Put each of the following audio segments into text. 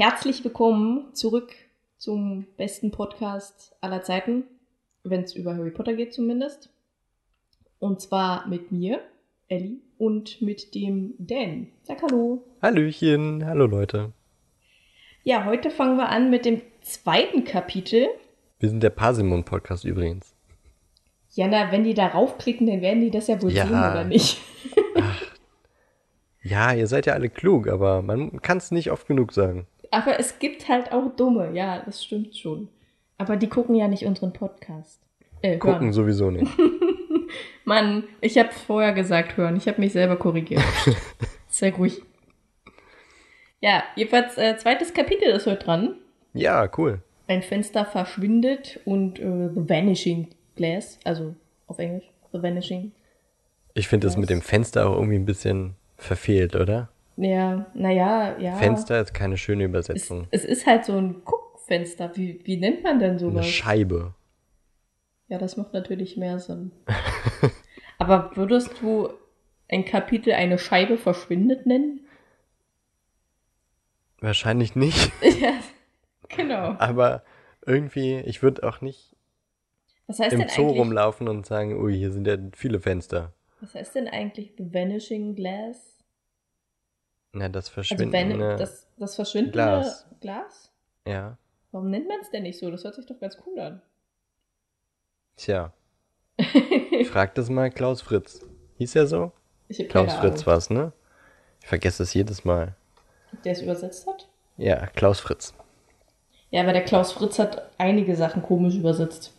herzlich willkommen zurück zum besten Podcast aller Zeiten, wenn es über Harry Potter geht zumindest. Und zwar mit mir, Ellie, und mit dem Dan. Sag hallo. Hallöchen, hallo Leute. Ja, heute fangen wir an mit dem zweiten Kapitel. Wir sind der Parsimon-Podcast übrigens. Ja, na, wenn die da raufklicken, dann werden die das ja wohl Ja. sehen, oder nicht? Ja, ihr seid ja alle klug, aber man kann es nicht oft genug sagen. Aber es gibt halt auch Dumme, ja, das stimmt schon. Aber die gucken ja nicht unseren Podcast. Äh, Gucken hören. sowieso nicht. Mann, ich habe vorher gesagt hören. Ich habe mich selber korrigiert. Sehr ruhig. Ja, jedenfalls äh, zweites Kapitel ist heute dran. Ja, cool. Ein Fenster verschwindet und äh, The Vanishing Glass, also auf Englisch, The Vanishing. Ich finde das mit dem Fenster auch irgendwie ein bisschen verfehlt, oder? Ja, naja, ja. Fenster ist keine schöne Es, Übersetzung. es ist halt so ein Guckfenster. Wie, wie nennt man denn Eine sowas? Scheibe. Ja, das macht natürlich mehr Sinn. Aber würdest du ein Kapitel eine Scheibe verschwindet nennen? Wahrscheinlich nicht, ja, genau. aber irgendwie, ich würde auch nicht im Zoo rumlaufen und sagen, ui, hier sind ja viele Fenster. Was heißt denn eigentlich The Vanishing Glass? Na, das Also verschwindende. van das, das verschwindende Glas. Glas? ja, Warum nennt man es denn nicht so? Das hört sich doch ganz cool an. tja. Frag das mal Klaus Fritz. Hieß er so? ich habe Klaus keine Fritz Ahnung. war's, ne? Ich vergesse es jedes Mal. Der es übersetzt hat? Ja, Klaus Fritz. Ja, aber der Klaus Fritz hat einige Sachen komisch übersetzt.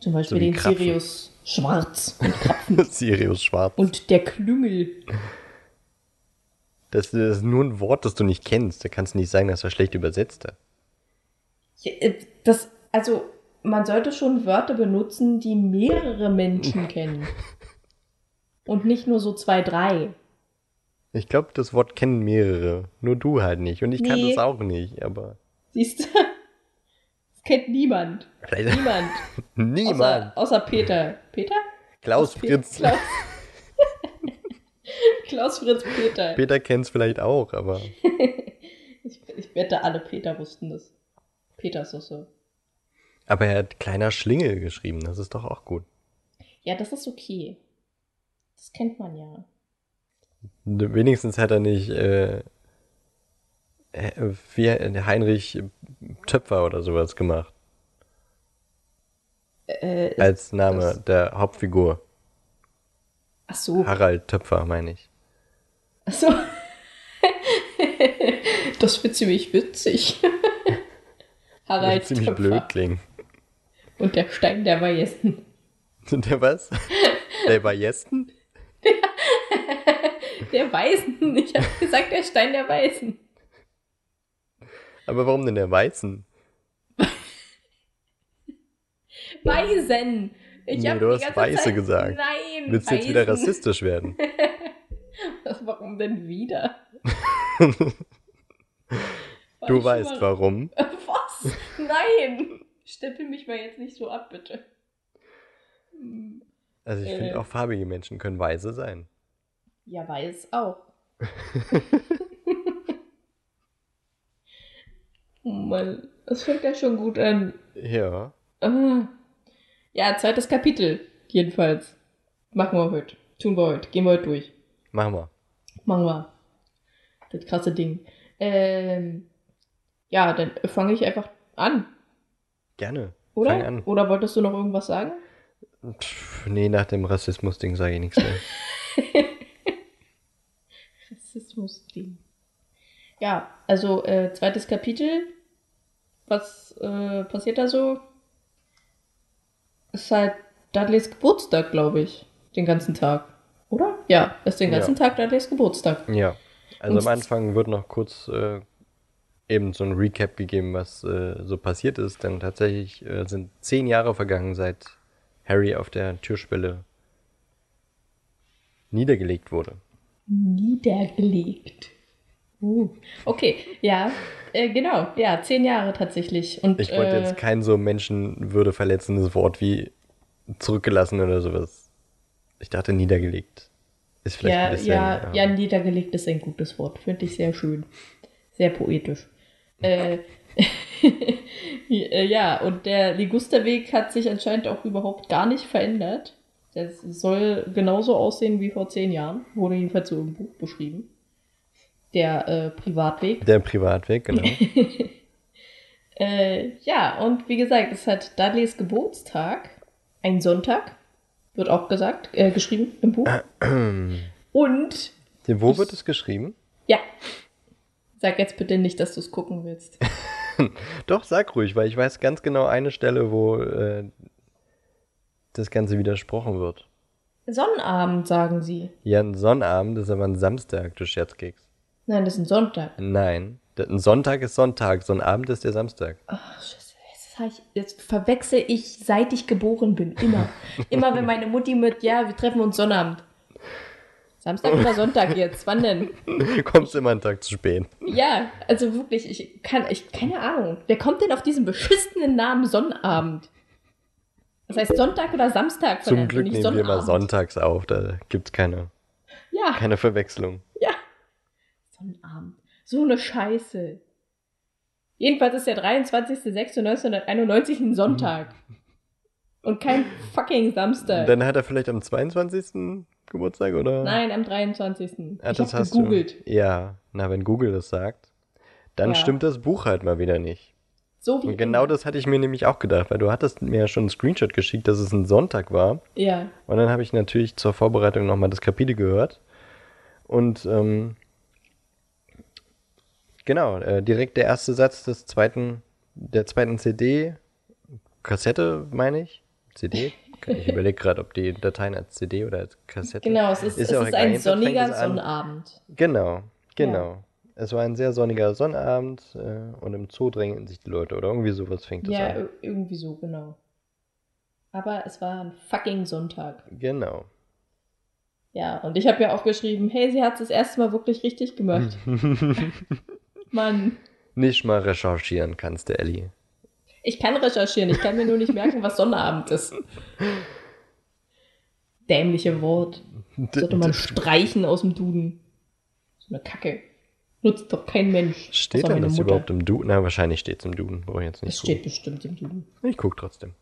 Zum Beispiel wie den Krapfen. Sirius Schwarz und Krapfen Sirius Schwarz. und der Klüngel. Das, das ist nur ein Wort, das du nicht kennst. Da kannst du nicht sagen, dass er schlecht übersetzt hat. Äh, Das, also, man sollte schon Wörter benutzen, die mehrere Menschen kennen. Und nicht nur so zwei, drei. Ich glaube, das Wort kennen mehrere. Nur du halt nicht. Und ich kann Nee. das auch nicht, aber. Siehst du? Das kennt niemand. Niemand. niemand. Außer, außer Peter. Peter? Klaus Fritz. Klaus, Klaus Fritz Peter. Peter kennt's vielleicht auch, aber. Ich, ich wette, alle Peter wussten das. Peter ist so. Aber er hat kleiner Schlingel geschrieben. Das ist doch auch gut. Ja, das ist okay. Das kennt man ja. Wenigstens hat er nicht. Äh, äh, wie äh, Heinrich Töpfer oder sowas gemacht. Äh, Als Name der Hauptfigur. ach so. Harald Töpfer, meine ich. Ach so. Das wird ziemlich witzig. Harald Würde ziemlich Töpfer blöd klingen. und der Stein der Weisen. Der was? Der Bayesten? Der Weisen. Ich habe gesagt, der Stein der Weisen. Aber warum denn der Weißen? Weisen. Ich Nee, du hast Weiße Zeit- gesagt. Nein. Willst du jetzt wieder rassistisch werden? Warum denn wieder? Du weißt mal- warum. Was? Nein. Stempel mich mal jetzt nicht so ab, bitte. Hm. Also ich Äh. finde auch farbige Menschen können weise sein. Ja, weiß auch. oh Mann, das fängt ja schon gut an. Ja. Ah. Ja, zweites Kapitel, jedenfalls. Machen wir heute. Tun wir heute. Gehen wir heute durch. Machen wir. Machen wir. Das krasse Ding. Ähm, ja, dann fange ich einfach an, Gerne. oder? Fang an. Oder wolltest du noch irgendwas sagen? Pff, nee, nach dem Rassismus-Ding sage ich nichts mehr. Rassismus-Ding. Ja, also äh, zweites Kapitel. Was äh, passiert da so? Ist halt Dudleys Geburtstag, glaube ich. Den ganzen Tag. Ja, ist den ganzen Tag Dudleys Geburtstag. ja. Also Und- am Anfang wird noch kurz äh, eben so ein Recap gegeben, was äh, so passiert ist. Denn tatsächlich äh, sind zehn Jahre vergangen, seit Harry auf der Türschwelle niedergelegt wurde. Niedergelegt. Uh. Okay, ja, äh, genau. Ja, zehn Jahre tatsächlich. Und, Ich wollte äh, jetzt kein so menschenwürde verletzendes Wort wie zurückgelassen oder sowas. Ich dachte niedergelegt. Ist vielleicht ja, ein bisschen. ja, ähm, ja, niedergelegt ist ein gutes Wort. Finde ich sehr schön. Sehr poetisch. Äh, ja, und der Ligusterweg hat sich anscheinend auch überhaupt gar nicht verändert. Das soll genauso aussehen wie vor zehn Jahren, wurde jedenfalls so im Buch beschrieben. Der äh, Privatweg. Der Privatweg, genau. äh, ja, und wie gesagt, es hat Dudleys Geburtstag, ein Sonntag, wird auch gesagt, äh, geschrieben im Buch. und. Wo ich, wird es geschrieben? Ja. Sag jetzt bitte nicht, dass du es gucken willst. Doch, sag ruhig, weil ich weiß ganz genau eine Stelle, wo äh, das Ganze widersprochen wird. Sonnabend, sagen sie. Ja, ein Sonnabend ist aber ein Samstag, du Scherzkeks. Nein, das ist ein Sonntag. Nein, ein Sonntag ist Sonntag, so ein Abend ist der Samstag. Ach, Scheiße, jetzt, jetzt verwechsel ich, seit ich geboren bin, immer. immer wenn meine Mutti mit, ja, wir treffen uns Sonnabend. Samstag oder Sonntag jetzt? Wann denn? Kommst immer einen Tag zu spät. Ja, also wirklich, ich kann, ich, keine Ahnung. Wer kommt denn auf diesen beschissenen Namen Sonnabend? Das heißt Sonntag oder Samstag? Zum Glück nehmen Sonnabend. wir immer sonntags auf, da gibt es keine, ja. keine Verwechslung. Ja. Sonnabend. So eine Scheiße. Jedenfalls ist der 23.06.1991 ein Sonntag. Und kein fucking Samstag. Dann hat er vielleicht am 22. Geburtstag, oder? Nein, am 23. Ah, ich das hast gegoogelt. Du. Ja, na, wenn Google das sagt, dann ja. stimmt das Buch halt mal wieder nicht. So wie Und genau das hatte ich mir nämlich auch gedacht, weil du hattest mir ja schon einen Screenshot geschickt, dass es ein Sonntag war. Ja. Und dann habe ich natürlich zur Vorbereitung nochmal das Kapitel gehört. Und ähm, genau, äh, direkt der erste Satz des zweiten, der zweiten CD, Kassette meine ich, CD. Ich überlege gerade, ob die Dateien als CD oder als Kassette. Genau, es ist, ist, es ist ein sonniger Sonnabend. Genau, genau. Ja. Es war ein sehr sonniger Sonnabend äh, und im Zoo drängten sich die Leute oder irgendwie sowas fängt es ja, an. Ja, irgendwie so, genau. Aber es war ein fucking Sonntag. Genau. Ja, und ich habe ja aufgeschrieben, hey, sie hat es das erste Mal wirklich richtig gemacht. Mann. Nicht mal recherchieren kannst du, Ellie. Ich kann recherchieren, ich kann mir nur nicht merken, was Sonnabend ist. Dämliche Wort. Sollte man streichen aus dem Duden. So eine Kacke. Nutzt doch kein Mensch. Steht denn das Mutter. überhaupt im Duden? Na, wahrscheinlich steht es im Duden. Brauche ich jetzt nicht Es steht bestimmt im Duden. Ich gucke trotzdem.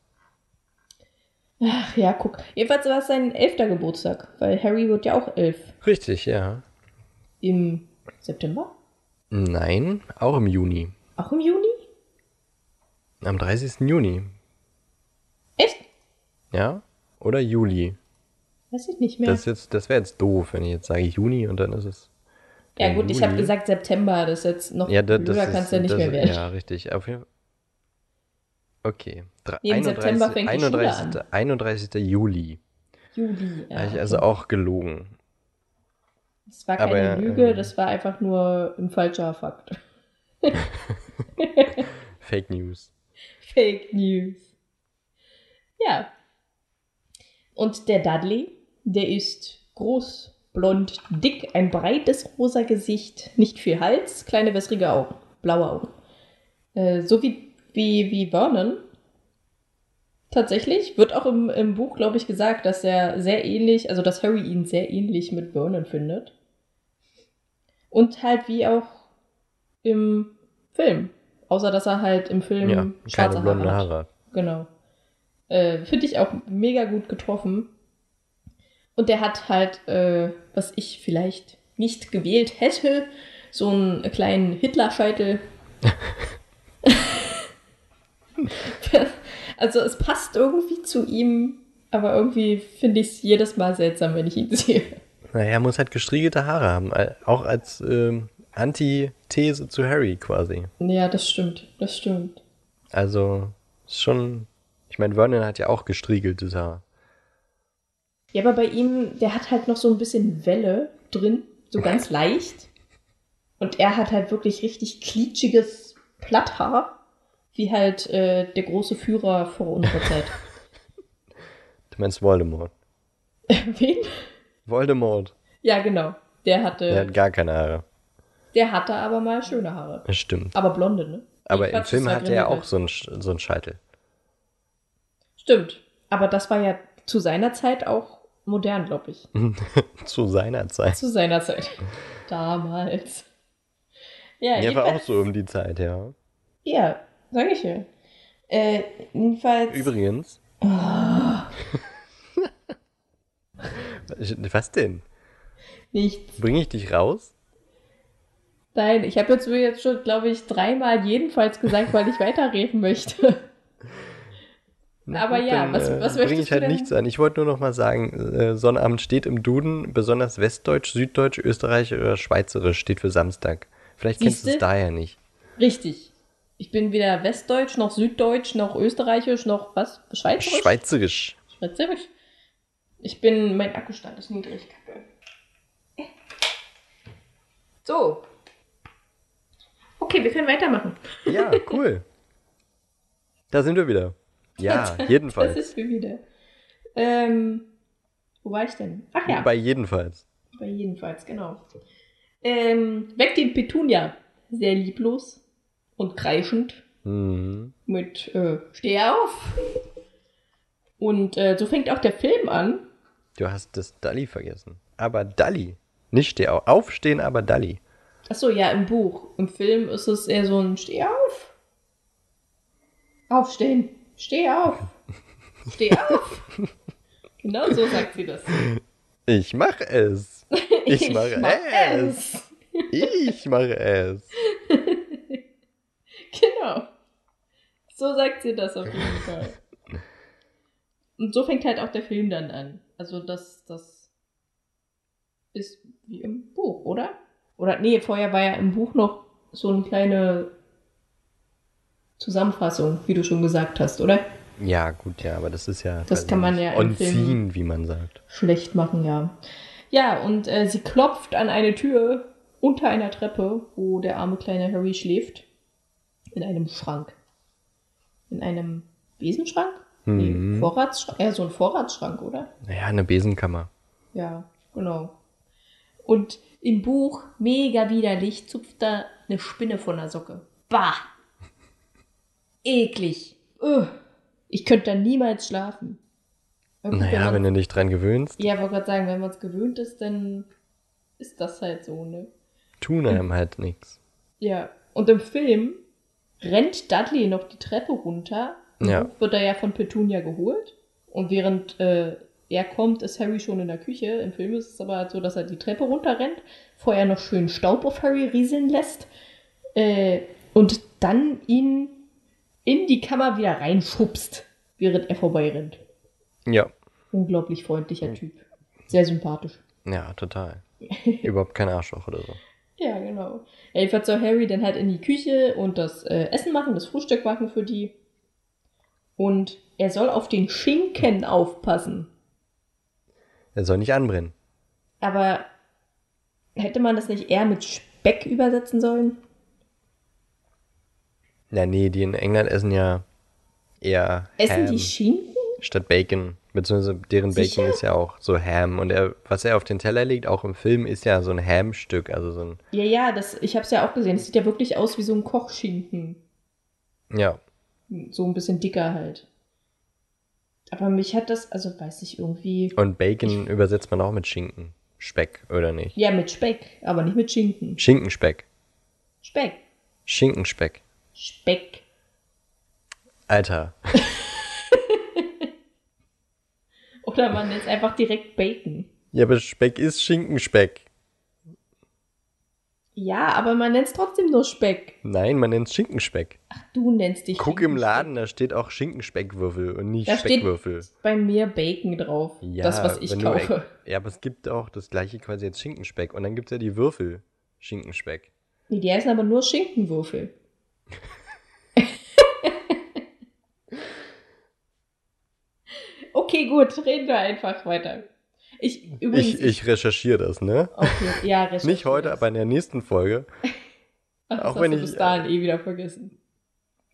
Ach ja, guck. Jedenfalls war es sein elfter Geburtstag, weil Harry wird ja auch elf. Richtig, ja. Im September? Nein, auch im Juni. Auch im Juni? Am 30. Juni. Echt? Ja? Oder Juli? Weiß ich nicht mehr. Das, das wäre jetzt doof, wenn ich jetzt sage Juni und dann ist es. Ja, gut, Juli. ich habe gesagt September, das ist jetzt noch ja, das, blöder kannst du ja nicht mehr werden. Ja, richtig. Auf jeden Fall. Okay. Nee, 31, September fängt 31, die Schule an. 31. Juli. Juli, ja. Habe ich also auch gelogen. Das war keine Aber, Lüge, ähm, das war einfach nur ein falscher Fakt. Fake News. Fake News. Ja. Und der Dudley, der ist groß, blond, dick, ein breites rosa Gesicht, nicht viel Hals, kleine wässrige Augen, blaue Augen. Äh, so wie, wie, wie Vernon. Tatsächlich wird auch im, im Buch, glaube ich, gesagt, dass er sehr ähnlich, also dass Harry ihn sehr ähnlich mit Vernon findet. Und halt wie auch im Film. Außer dass er halt im Film ja, schwarze keine Haare, Haare hat. Genau. Äh, Finde ich auch mega gut getroffen. Und der hat halt, äh, was ich vielleicht nicht gewählt hätte, so einen kleinen Hitlerscheitel. also es passt irgendwie zu ihm, aber irgendwie finde ich es jedes Mal seltsam, wenn ich ihn sehe. Naja, er muss halt gestriegelte Haare haben, auch als ähm, Antithese zu Harry quasi. Ja, das stimmt, das stimmt. Also, schon. Ich meine, Vernon hat ja auch gestriegeltes Haar. Ja, aber bei ihm, der hat halt noch so ein bisschen Welle drin, so ganz leicht. Und er hat halt wirklich richtig klitschiges Platthaar, wie halt äh, der große Führer vor unserer Zeit. Du meinst Voldemort? Wen? Voldemort. Ja, genau. Der hatte. Der hat gar keine Haare. Der hatte aber mal schöne Haare. Das stimmt. Aber blonde, ne? Aber im Film hatte er auch so einen, so einen Scheitel. Stimmt. Aber das war ja zu seiner Zeit auch modern, glaube ich. zu seiner Zeit. Zu seiner Zeit. Damals. Ja, Ja, war auch so um die Zeit, ja. Ja, sag ich ja. Äh, jedenfalls. Übrigens. Was denn? Nichts. Bringe ich dich raus? Nein, ich habe jetzt, jetzt schon, glaube ich, dreimal jedenfalls gesagt, weil ich weiterreden möchte. Na Aber ja, was- was bringe möchtest ich halt du denn? nichts an. Ich wollte nur noch mal sagen, äh, Sonnabend steht im Duden, besonders Westdeutsch, Süddeutsch, Österreichisch oder Schweizerisch steht für Samstag. Vielleicht kennst du es Siehste? daher nicht. Richtig. Ich bin weder Westdeutsch, noch Süddeutsch, noch Österreichisch, noch was? Schweizerisch? Schweizerisch. Schweizerisch. Ich bin, mein Akkustand ist niedrig, kacke. So. Okay, wir können weitermachen. Ja, cool. da sind wir wieder. Ja, Das jedenfalls. ist wir wieder. Ähm, wo war ich denn? Ach ja, Bei jedenfalls. bei jedenfalls, genau. Ähm, weckt den Petunia. Sehr lieblos und kreischend Mhm. mit äh, Steh auf. Und äh, so fängt auch der Film an. Du hast das Dalli vergessen. Aber Dalli. Nicht steh auf. Aufstehen, aber Dalli. Achso, ja, im Buch. Im Film ist es eher so ein Steh auf. Aufstehen. Steh auf. Steh auf. genau so sagt sie das. Ich mach es. Ich mache es. Ich mache es. Genau. So sagt sie das auf jeden Fall. Und so fängt halt auch der Film dann an. Also das, das ist wie im Buch, oder? Oder nee, vorher war ja im Buch noch so eine kleine Zusammenfassung, wie du schon gesagt hast, oder? Ja, gut, ja, aber das ist ja. Das kann man ja scene, wie man sagt. Schlecht machen, ja. Ja, und äh, sie klopft an eine Tür unter einer Treppe, wo der arme kleine Harry schläft. In einem Schrank. In einem Besenschrank? Nee, Mhm. Vorratsschrank. Ja, so ein Vorratsschrank, oder? Naja, eine Besenkammer. Ja, genau. Und im Buch, mega widerlich, zupft da eine Spinne von der Socke. Bah! Eklig. Ugh. Ich könnte da niemals schlafen. Gut, Naja, man- wenn du dich dran gewöhnst, ja, wollte gerade sagen, wenn man es gewöhnt ist, dann ist das halt so, ne? tun einem halt nichts. Ja. Und im Film rennt Dudley noch die Treppe runter. Im Ja. Wird er ja von Petunia geholt. Und während äh, er kommt, ist Harry schon in der Küche. Im Film ist es aber halt so, dass er die Treppe runterrennt, vorher noch schön Staub auf Harry rieseln lässt äh, und dann ihn in die Kammer wieder reinschubst, während er vorbeirennt. Ja, Unglaublich freundlicher Typ. Sehr sympathisch. ja, total. Überhaupt kein Arschloch oder so. Ja, genau. Ja, jedenfalls soll Harry dann halt in die Küche und das äh, Essen machen, das Frühstück machen für die. Und er soll auf den Schinken aufpassen. Er soll nicht anbrennen. Aber hätte man das nicht eher mit Speck übersetzen sollen? Ja, nee, die in England essen ja eher Essen Ham die Schinken? statt Bacon. Beziehungsweise deren Sicher? Bacon ist ja auch so Ham. Und er, was er auf den Teller legt, auch im Film, ist ja so ein Ham-Stück. Also so ein, Ja, ja, das, ich habe es ja auch gesehen. Es sieht ja wirklich aus wie so ein Kochschinken. ja. So ein bisschen dicker halt. Aber mich hat das, also weiß ich irgendwie. Und Bacon übersetzt man auch mit Schinken. Speck, oder nicht? Ja, mit Speck, aber nicht mit Schinken. Schinkenspeck. Speck. Schinkenspeck. Speck. Alter. Oder man es einfach direkt Bacon. Ja, aber Speck ist Schinkenspeck. Ja, aber man nennt es trotzdem nur Speck. Nein, man nennt es Schinkenspeck. Ach, du nennst dich. Guck im. Laden, da steht auch Schinkenspeckwürfel und nicht Da steht Speckwürfel. bei mir Bacon drauf. Ja, das, was ich kaufe. Ja, aber es gibt auch das gleiche quasi als Schinkenspeck. Und dann gibt es ja die Würfel. Schinkenspeck. Nee, die heißen aber nur Schinkenwürfel. okay, gut, reden wir einfach weiter. Ich, übrigens. Ich, ich recherchiere das, ne? okay, ja, recherchiere Nicht heute, das. aber in der nächsten Folge. Ach, das auch wenn du ich- bis dahin eh wieder vergessen.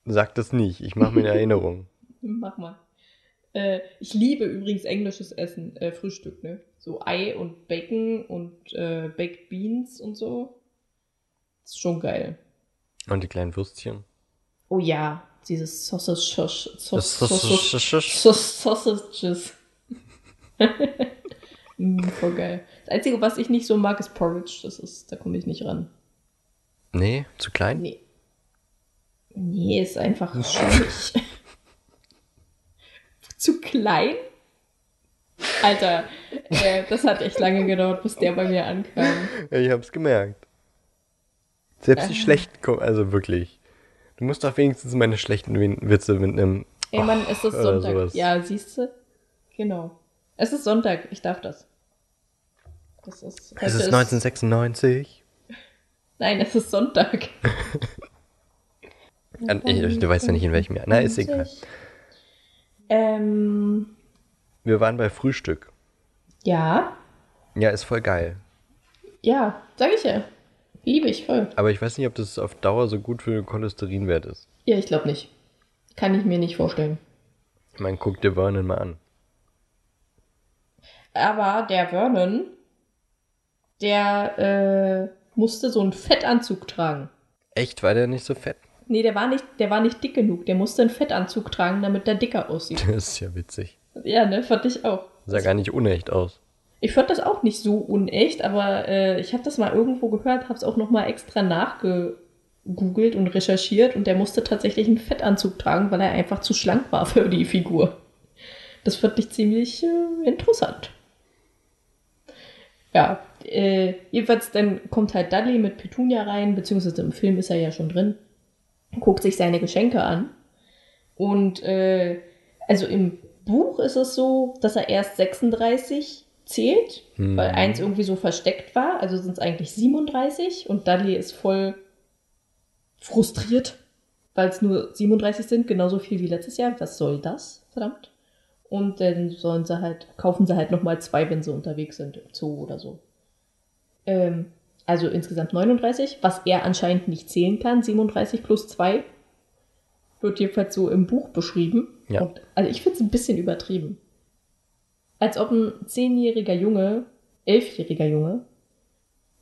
Sag das nicht. Ich mache mir eine Erinnerung. Mach mal. Äh, ich liebe übrigens englisches Essen, äh, Frühstück, ne? So Ei und Bacon und äh, Baked Beans und so. Ist schon geil. Und die kleinen Würstchen. Oh ja, dieses Sausage. Das Sausages. mm, voll geil. Das Einzige, was ich nicht so mag, ist Porridge. Das ist, da komme ich nicht ran. Nee, zu klein? Nee. Nee, ist einfach nicht. zu klein? Alter, äh, das hat echt lange gedauert, bis der bei mir ankam. Ja, ich hab's gemerkt. Selbst die Äh. schlechten kommen, also wirklich. Du musst doch wenigstens meine schlechten Witze mit einem. Ey, Mann, es ist oder Sonntag. Ja, siehst du? Genau. Es ist Sonntag, ich darf das. Das ist, Es ist 1996. Nein, es ist Sonntag. Ich, du weißt ja nicht in welchem Jahr. Na, ist egal. Ähm, Wir waren bei Frühstück. ja, Ja, ist voll geil. ja, sag ich ja. Liebe ich voll. Aber ich weiß nicht, ob das auf Dauer so gut für den Cholesterinwert ist. Ja, ich glaube nicht. Kann ich mir nicht vorstellen. Ich meine, guck dir Vernon mal an. Aber der Vernon, der äh, musste so einen Fettanzug tragen. Echt, war der nicht so fett? Nee, der war nicht, der war nicht dick genug. Der musste einen Fettanzug tragen, damit der dicker aussieht. Das ist ja witzig. ja, ne, fand ich auch. Sah gar nicht unecht aus. Ich fand das auch nicht so unecht, aber äh, ich habe das mal irgendwo gehört, habe es auch noch mal extra nachgegoogelt und recherchiert und der musste tatsächlich einen Fettanzug tragen, weil er einfach zu schlank war für die Figur. Das fand ich ziemlich äh, interessant. Ja, äh, jedenfalls dann kommt halt Dudley mit Petunia rein, beziehungsweise im Film ist er ja schon drin, guckt sich seine Geschenke an und äh, also im Buch ist es so, dass er erst 36 zählt, Hm. weil eins irgendwie so versteckt war. Also sind es eigentlich 37 und Dudley ist voll frustriert, weil es nur 37 sind, genauso viel wie letztes Jahr. Was soll das? Verdammt. Und dann sollen sie halt, kaufen sie halt nochmal zwei, wenn sie unterwegs sind im Zoo oder so. Ähm, also insgesamt 39, was er anscheinend nicht zählen kann. 37 plus 2 wird jedenfalls so im Buch beschrieben. Ja. Und, also ich finde es ein bisschen übertrieben. Als ob ein zehnjähriger Junge, elfjähriger Junge,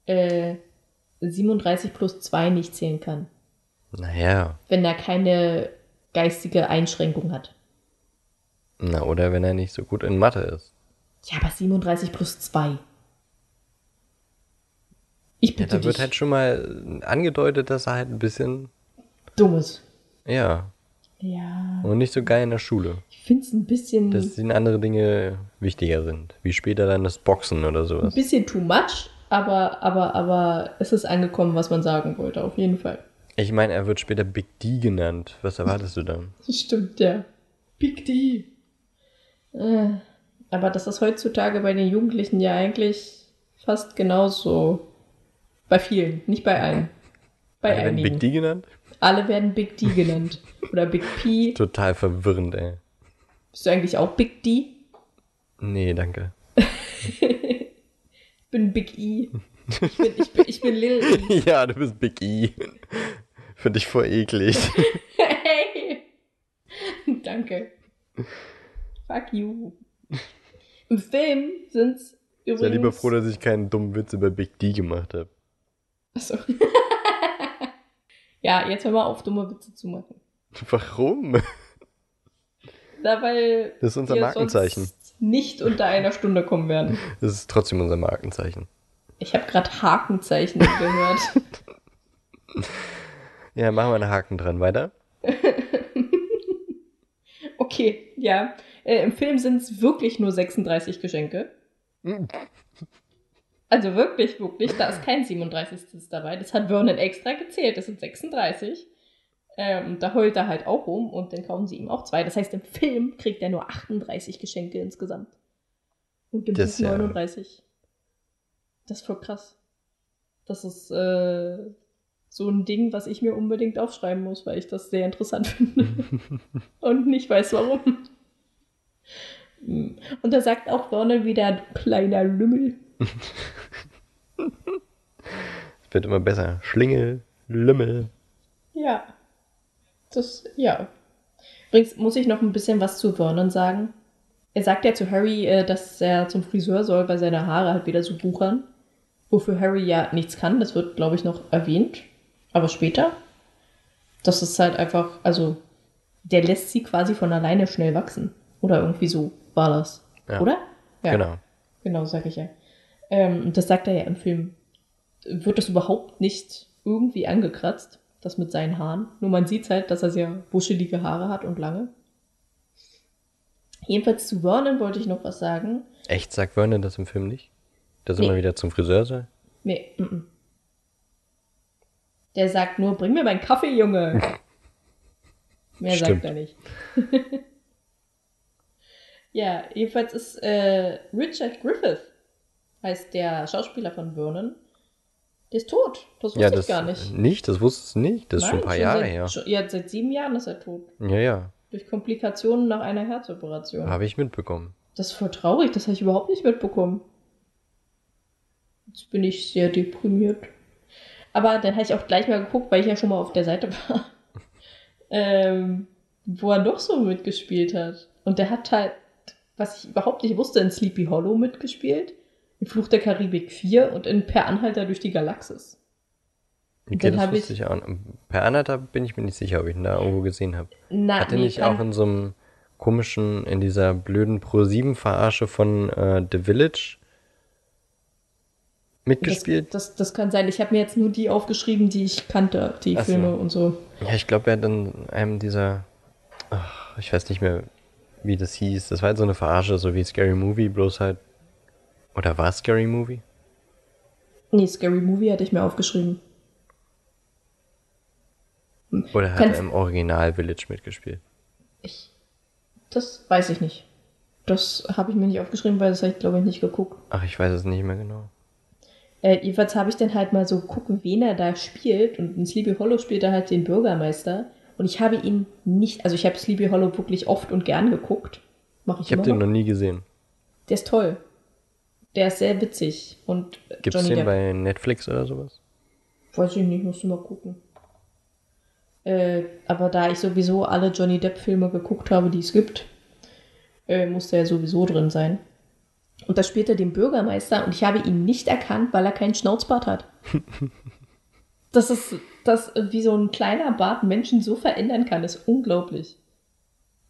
äh, 37 plus 2 nicht zählen kann, Naja. wenn er keine geistige Einschränkung hat. Na, oder wenn er nicht so gut in Mathe ist. Ja, aber 37 plus 2. Ich Ja, bitte da wird dich. halt schon mal angedeutet, dass er halt ein bisschen, Dummes. ja, Ja, und nicht so geil in der Schule. ich finde es ein bisschen, Dass ihnen andere Dinge wichtiger sind. Wie später dann das Boxen oder ein sowas. bisschen too much, aber, aber, aber es ist angekommen, was man sagen wollte, auf jeden Fall. Ich meine, er wird später Big D genannt. Was erwartest du dann? Das stimmt, ja. Big D. Äh, aber das ist heutzutage bei den Jugendlichen ja eigentlich fast genauso. Bei vielen, nicht bei allen. Bei wird einigen. Big D genannt? Alle werden Big D genannt. Oder Big P. Total verwirrend, ey. Bist du eigentlich auch Big D? Nee, danke. Ich bin Big E. Ich bin, ich bin, ich bin Lil E. ja, du bist Big E. Finde ich voll eklig. Hey! Danke. Fuck you. Im Film sind's übrigens. Sei lieber froh, dass ich keinen dummen Witz über Big D gemacht habe. Achso. ja, jetzt hör mal auf, dumme Witze zu machen. Warum? Da, weil Das ist unser wir Markenzeichen. nicht unter einer Stunde kommen werden. Das ist trotzdem unser Markenzeichen. Ich habe gerade Hakenzeichen gehört. Ja, machen wir einen Haken dran. Weiter? Okay, ja. Äh, Im Film sind es wirklich nur 36 Geschenke. Also wirklich, wirklich. Da ist kein 37. dabei. Das hat Vernon extra gezählt. Das sind 36. Ähm, da heult er halt auch rum und dann kaufen sie ihm auch zwei. Das heißt, im Film kriegt er nur 38 Geschenke insgesamt. Und im Das Buch ist ja- 39. Das ist voll krass. Das ist äh, so ein Ding, was ich mir unbedingt aufschreiben muss, weil ich das sehr interessant finde. und nicht weiß warum. Mm. Und da sagt auch Vernon wieder, du kleiner Lümmel. Es wird immer besser. Schlingel, Lümmel. Ja. Das, ja. Übrigens muss ich noch ein bisschen was zu Vernon sagen. Er sagt ja zu Harry, äh, dass er zum Friseur soll, weil seine Haare halt wieder so wuchern. Wofür Harry ja nichts kann. Das wird, glaube ich, noch erwähnt. Aber später. Das ist halt einfach, also, der lässt sie quasi von alleine schnell wachsen. Oder irgendwie so war das. Ja. Oder? Ja. Genau. Genau, sag ich ja. Ähm, das sagt er ja im Film. Wird das überhaupt nicht irgendwie angekratzt. Das mit seinen Haaren. Nur man sieht halt, dass er sehr buschelige Haare hat und lange. Jedenfalls zu Vernon wollte ich noch was sagen. Echt, sagt Vernon das im Film nicht? Dass Nee. immer wieder zum Friseur soll? Nee, mm -mm. Der sagt nur, bring mir meinen Kaffee, Junge. Mehr Stimmt. sagt er nicht. ja, jedenfalls ist äh, Richard Griffith, heißt der Schauspieler von Vernon, der ist tot. Das wusste ja, ich das gar nicht. Nicht, das wusstest du nicht. Das ist schon ein paar Jahre seit, her. Schon, ja, seit sieben Jahren ist er tot. Ja, ja, Durch Komplikationen nach einer Herzoperation. habe ich mitbekommen. Das ist voll traurig, das habe ich überhaupt nicht mitbekommen. Jetzt bin ich sehr deprimiert. Aber dann habe ich auch gleich mal geguckt, weil ich ja schon mal auf der Seite war, ähm, wo er noch so mitgespielt hat. Und der hat halt, was ich überhaupt nicht wusste, in Sleepy Hollow mitgespielt, in Fluch der Karibik 4 und in Per Anhalter durch die Galaxis. Okay, dann das wusste ich auch. Per Anhalter bin ich mir nicht sicher, ob ich ihn da irgendwo gesehen habe. Na, Hat er nee, nicht auch in so einem komischen, in dieser blöden Pro-7-Verarsche von äh, The Village mitgespielt? Das, das, das kann sein. Ich habe mir jetzt nur die aufgeschrieben, die ich kannte, die Ach so. Filme und so. Ja, ich glaube, er hat in einem dieser, ach, ich weiß nicht mehr, wie das hieß. Das war halt so eine Verarsche, so wie Scary Movie, bloß halt, oder war es Scary Movie? Nee, Scary Movie hatte ich mir aufgeschrieben. Oder hat Kannst- er im Original Village mitgespielt? Ich. Das weiß ich nicht. Das habe ich mir nicht aufgeschrieben, weil das habe ich, glaube ich, nicht geguckt. Ach, ich weiß es nicht mehr genau. Äh, jedenfalls habe ich dann halt mal so gucken, wen er da spielt. Und in Sleepy Hollow spielt er halt den Bürgermeister. Und ich habe ihn nicht, also ich habe Sleepy Hollow wirklich oft und gern geguckt. Mache ich, Ich habe den noch. nie gesehen. Der ist toll. Der ist sehr witzig. Und äh, Gibt es Johnny den bei Netflix oder sowas? Weiß ich nicht, musst du mal gucken. Äh, aber da ich sowieso alle Johnny Depp-Filme geguckt habe, die es gibt, äh, musste er sowieso drin sein. Und da spielt er den Bürgermeister und ich habe ihn nicht erkannt, weil er keinen Schnauzbart hat. das ist, das, wie so ein kleiner Bart Menschen so verändern kann, ist unglaublich.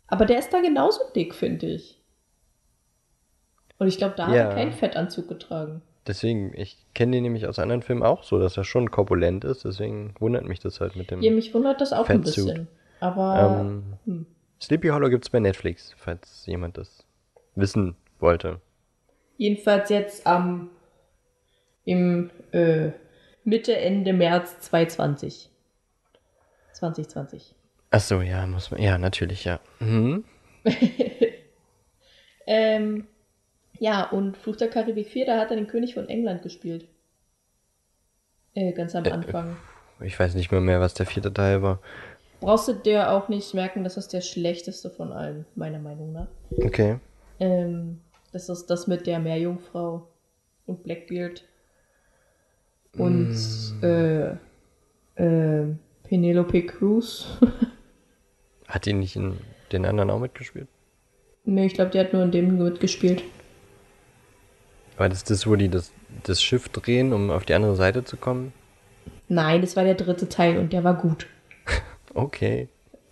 Aber der ist da genauso dick, finde ich. Und ich glaube, da hat Ja. er keinen Fettanzug getragen. Deswegen, ich kenne den nämlich aus anderen Filmen auch so, dass er schon korpulent ist. Deswegen wundert mich das halt mit dem. Ja, mich wundert das auch ein Fettsuit. bisschen. Aber Ähm, hm. Sleepy Hollow gibt's bei Netflix, falls jemand das wissen wollte. Jedenfalls jetzt am im äh, Mitte, Ende März 2020. 2020. Ach so, ja, muss man. Ja, natürlich, ja. Mhm. Ähm, ja, und Fluch der Karibik 4, da hat er den König von England gespielt. Äh, ganz am Äh, Anfang. Ich weiß nicht mehr mehr, was der vierte Teil war. Brauchst du dir auch nicht merken, das ist der schlechteste von allen, meiner Meinung nach. Okay. Ähm, das ist das mit der Meerjungfrau und Blackbeard. Und Mm. äh, äh, Penelope Cruz. Hat die nicht in den anderen auch mitgespielt? nee, ich glaube, die hat nur in dem mitgespielt. War das das, wo die das, das Schiff drehen, um auf die andere Seite zu kommen? Nein, das war der dritte Teil und der war gut. Okay.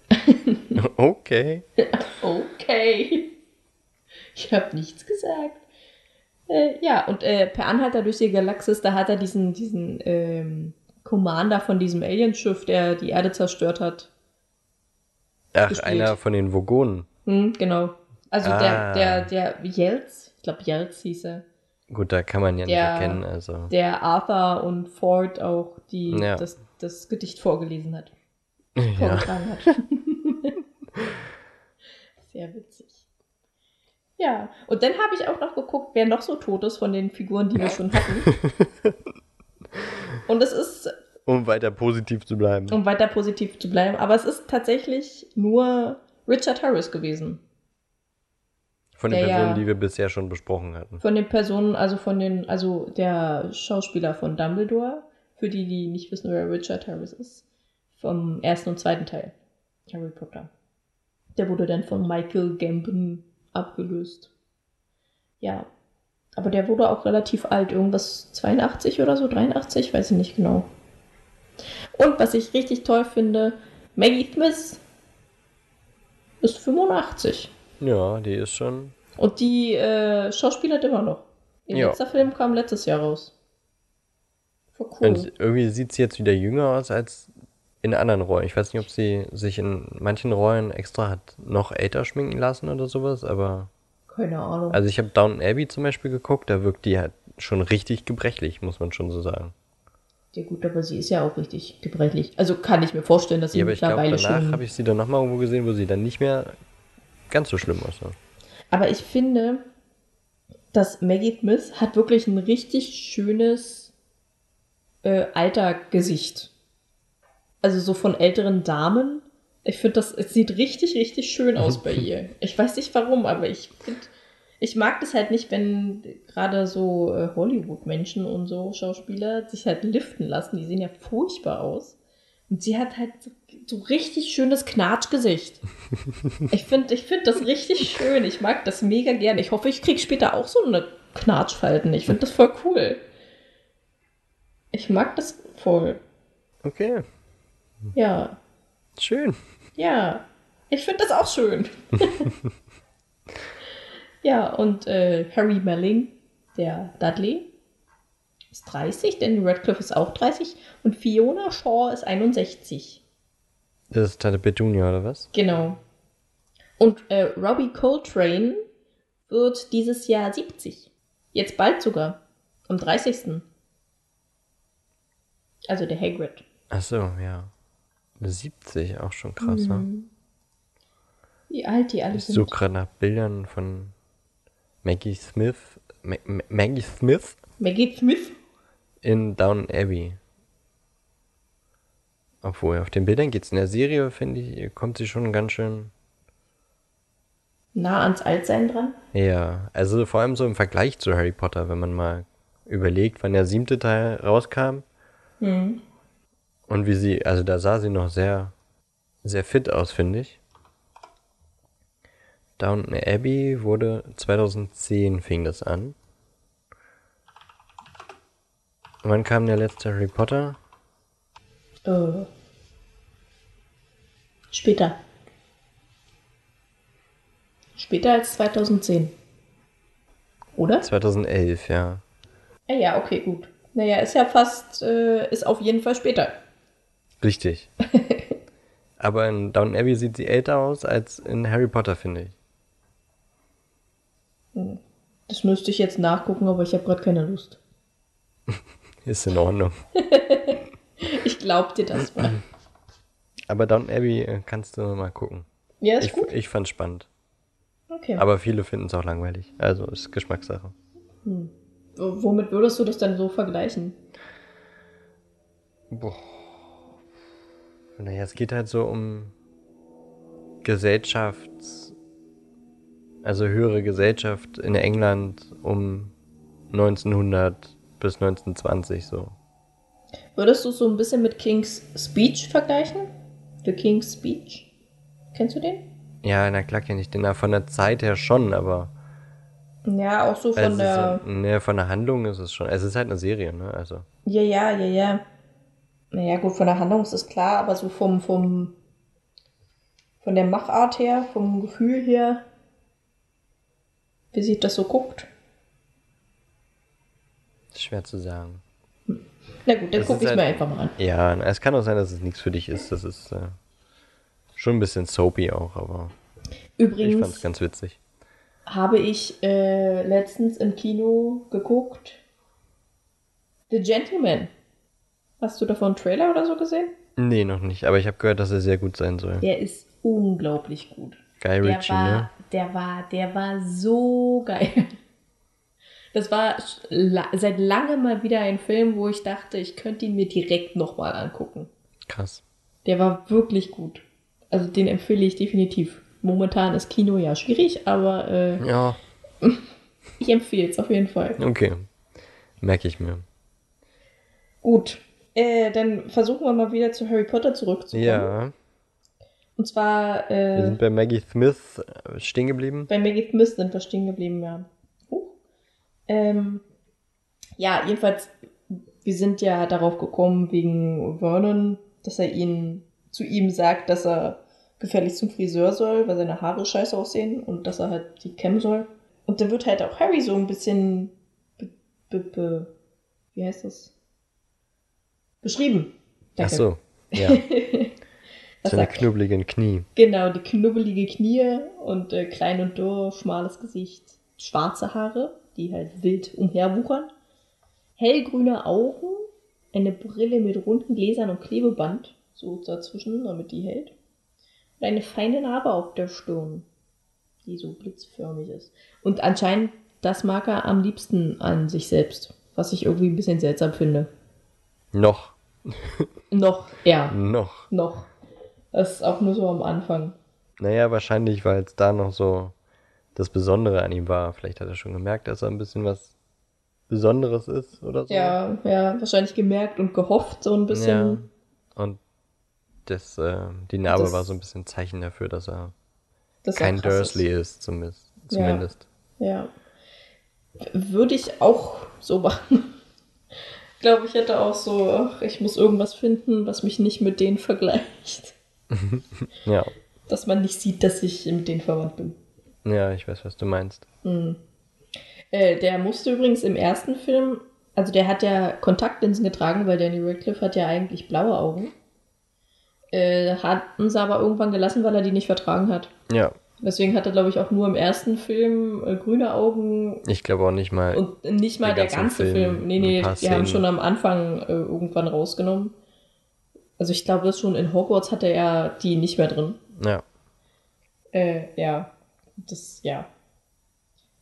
okay. Okay. Ich habe nichts gesagt. Äh, ja, und äh, per Anhalter durch die Galaxis, da hat er diesen, diesen ähm, Commander von diesem Alienschiff, der die Erde zerstört hat. Ach, Gespielt. einer von den Vogonen. Hm, genau. Also Ah. der, der, der Jelz, ich glaube Jelz hieß er, Gut, da kann man ja nicht Der- erkennen, also. der Arthur und Ford auch die, Ja. das, das Gedicht vorgelesen hat. Ja. vorgetragen hat. Sehr witzig. Ja, und dann habe ich auch noch geguckt, wer noch so tot ist von den Figuren, die wir schon hatten. Und es ist, Um weiter positiv zu bleiben. um weiter positiv zu bleiben, aber es ist tatsächlich nur Richard Harris gewesen. Von den der ja- Personen, die wir bisher schon besprochen hatten. Von den Personen, also von den, also der Schauspieler von Dumbledore, für die, die nicht wissen, wer Richard Harris ist, vom ersten und zweiten Teil Harry Potter. Der wurde dann von Michael Gambon abgelöst. Ja. Aber der wurde auch relativ alt, irgendwas 82 oder so, 83, weiß ich nicht genau. Und was ich richtig toll finde, Maggie Smith ist 85. Ja, die ist schon. Und die äh, schauspielert immer noch. Ihr Ja. letzter Film kam letztes Jahr raus. Voll cool. Und irgendwie sieht sie jetzt wieder jünger aus als in anderen Rollen. Ich weiß nicht, ob sie sich in manchen Rollen extra hat noch älter schminken lassen oder sowas, aber. Keine Ahnung. Also ich habe Downton Abbey zum Beispiel geguckt, da wirkt die halt schon richtig gebrechlich, muss man schon so sagen. ja gut, aber sie ist ja auch richtig gebrechlich. Also kann ich mir vorstellen, dass sie Ja, aber ich glaube, mittlerweile danach schon... habe ich sie dann nochmal irgendwo gesehen, wo sie dann nicht mehr ganz so schlimm aussah. Aber ich finde, dass Maggie Smith hat wirklich ein richtig schönes äh, Altergesicht. Also so von älteren Damen. Ich finde, das es sieht richtig, richtig schön aus bei ihr. Ich weiß nicht warum, aber ich finde, ich mag das halt nicht, wenn gerade so äh, Hollywood-Menschen und so Schauspieler sich halt liften lassen. Die sehen ja furchtbar aus. Und sie hat halt so, richtig schönes Knatschgesicht. Ich finde ich find das richtig schön. Ich mag das mega gerne. Ich hoffe, ich krieg später auch so eine Knatschfalten. Ich finde das voll cool. Ich mag das voll. Okay, Ja. schön. Ja. Ich finde das auch schön. ja, und äh, Harry Melling, der Dudley, ist 30, Danny Radcliffe ist auch 30 und Fiona Shaw ist 61. Das ist Tante Petunia, oder was? Genau. Und äh, Robbie Coltrane wird dieses Jahr 70. Jetzt bald sogar. Am 30. Also der Hagrid. Ach so, ja. 70, auch schon krass, ne? Mhm. Wie alt die alle Ich sind. suche gerade nach Bildern von Maggie Smith. Ma Ma Maggie Smith Maggie Smith. in Down Abbey. Obwohl, auf den Bildern geht's in der Serie, finde ich, kommt sie schon ganz schön. Nah ans Altsein dran. Ja, also vor allem so im Vergleich zu Harry Potter, wenn man mal überlegt, wann der siebte Teil rauskam Mhm. Und wie sie, also da sah sie noch sehr, sehr fit aus, finde ich. Downton Abbey wurde 2010 fing das an. Wann kam der letzte Harry Potter? Äh. Später. Später als 2010. Oder? 2011, ja. Ja, ja, okay, gut. Naja, ist ja fast, äh, ist auf jeden Fall später. Richtig. Aber in Downton Abbey sieht sie älter aus als in Harry Potter, finde ich. Das müsste ich jetzt nachgucken, aber ich habe gerade keine Lust. Ist in Ordnung. Ich glaub dir das mal. Aber Downton Abbey äh, kannst du mal gucken. Ja, ist Ich, gut. ich fand's spannend. Okay. Aber viele finden es auch langweilig. Also ist Geschmackssache. W- Womit würdest du das dann so vergleichen? Boah. Naja, es geht halt so um Gesellschafts... Also höhere Gesellschaft in England um 1900 bis 1920 so. Würdest du so ein bisschen mit King's Speech vergleichen? The King's Speech? Kennst du den? Ja, na klar kenne ich den da von der Zeit her schon, aber Ja, auch so von also der. so, ne, von der Handlung ist es schon. Es ist halt eine Serie, ne? Also Ja, ja, ja, ja. Naja, gut, von der Handlung ist es klar, aber so vom, vom, von der Machart her, vom Gefühl her, wie sich das so guckt. schwer zu sagen. Na gut, dann gucke ich mir halt- einfach mal an. Ja, es kann auch sein, dass es nichts für dich ist. Das ist äh, schon ein bisschen soapy auch, aber ich fand's Übrigens ganz witzig. habe ich äh, letztens im Kino geguckt. The Gentleman. Hast du davon einen Trailer oder so gesehen? Nee, noch nicht, aber ich habe gehört, dass er sehr gut sein soll. Der ist unglaublich gut. Guy Der Ritchie, war, ne? der war, der war so geil. Das war seit langem mal wieder ein Film, wo ich dachte, ich könnte ihn mir direkt nochmal angucken. Krass. Der war wirklich gut. Also den empfehle ich definitiv. Momentan ist Kino ja schwierig, aber äh, Ja, ich empfehle es auf jeden Fall. okay. Merke ich mir. Gut, äh, dann versuchen wir mal wieder zu Harry Potter zurückzukommen. Ja, Und zwar wir äh, sind bei Maggie Smith äh, stehen geblieben. Bei Maggie Smith sind wir stehen geblieben, ja. Huch. Ähm, ja, jedenfalls, wir sind ja darauf gekommen wegen Vernon, dass er ihn zu ihm sagt, dass er gefälligst zum Friseur soll, weil seine Haare scheiße aussehen und dass er halt die kämmen soll. Und dann wird halt auch Harry so ein bisschen be, be, be, wie heißt das? Beschrieben. Ach so, ja. Seine knubbeligen Knie. Genau, die knubbelige Knie und äh, klein und dürr, schmales Gesicht, schwarze Haare, die halt wild umherwuchern, hellgrüne Augen, eine Brille mit runden Gläsern und Klebeband, so dazwischen, damit die hält, und eine feine Narbe auf der Stirn, die so blitzförmig ist. Und anscheinend, das mag er am liebsten an sich selbst, was ich irgendwie ein bisschen seltsam finde. Noch. Noch, ja, Noch. noch. Das ist auch nur so am Anfang. Naja, wahrscheinlich, weil es da noch so das Besondere an ihm war. Vielleicht hat er schon gemerkt, dass er ein bisschen was Besonderes ist oder so. Ja, ja, wahrscheinlich gemerkt und gehofft, so ein bisschen. Ja. Und das, äh, die Narbe Das- war so ein bisschen Zeichen dafür, dass er dass er kein Dursley Ist. ist, zumindest. zumindest. Ja. Würde ich auch so machen. Ich glaube, ich hätte auch so, ach, ich muss irgendwas finden, was mich nicht mit denen vergleicht. Ja. Dass man nicht sieht, dass ich mit denen verwandt bin. ja, ich weiß, was du meinst. Hm. Äh, der musste übrigens im ersten Film, also der hat ja Kontaktlinsen getragen, weil Danny Radcliffe hat ja eigentlich blaue Augen. Äh, hatten sie aber irgendwann gelassen, weil er die nicht vertragen hat. Ja, Deswegen hat er, glaube ich, auch nur im ersten Film äh, grüne Augen ich glaube auch nicht mal. und nicht mal der ganze Film. Film, Nee, nee, die haben schon am Anfang äh, irgendwann rausgenommen. Also ich glaube, das schon in Hogwarts hatte er die nicht mehr drin. ja. Äh, ja. Das, ja.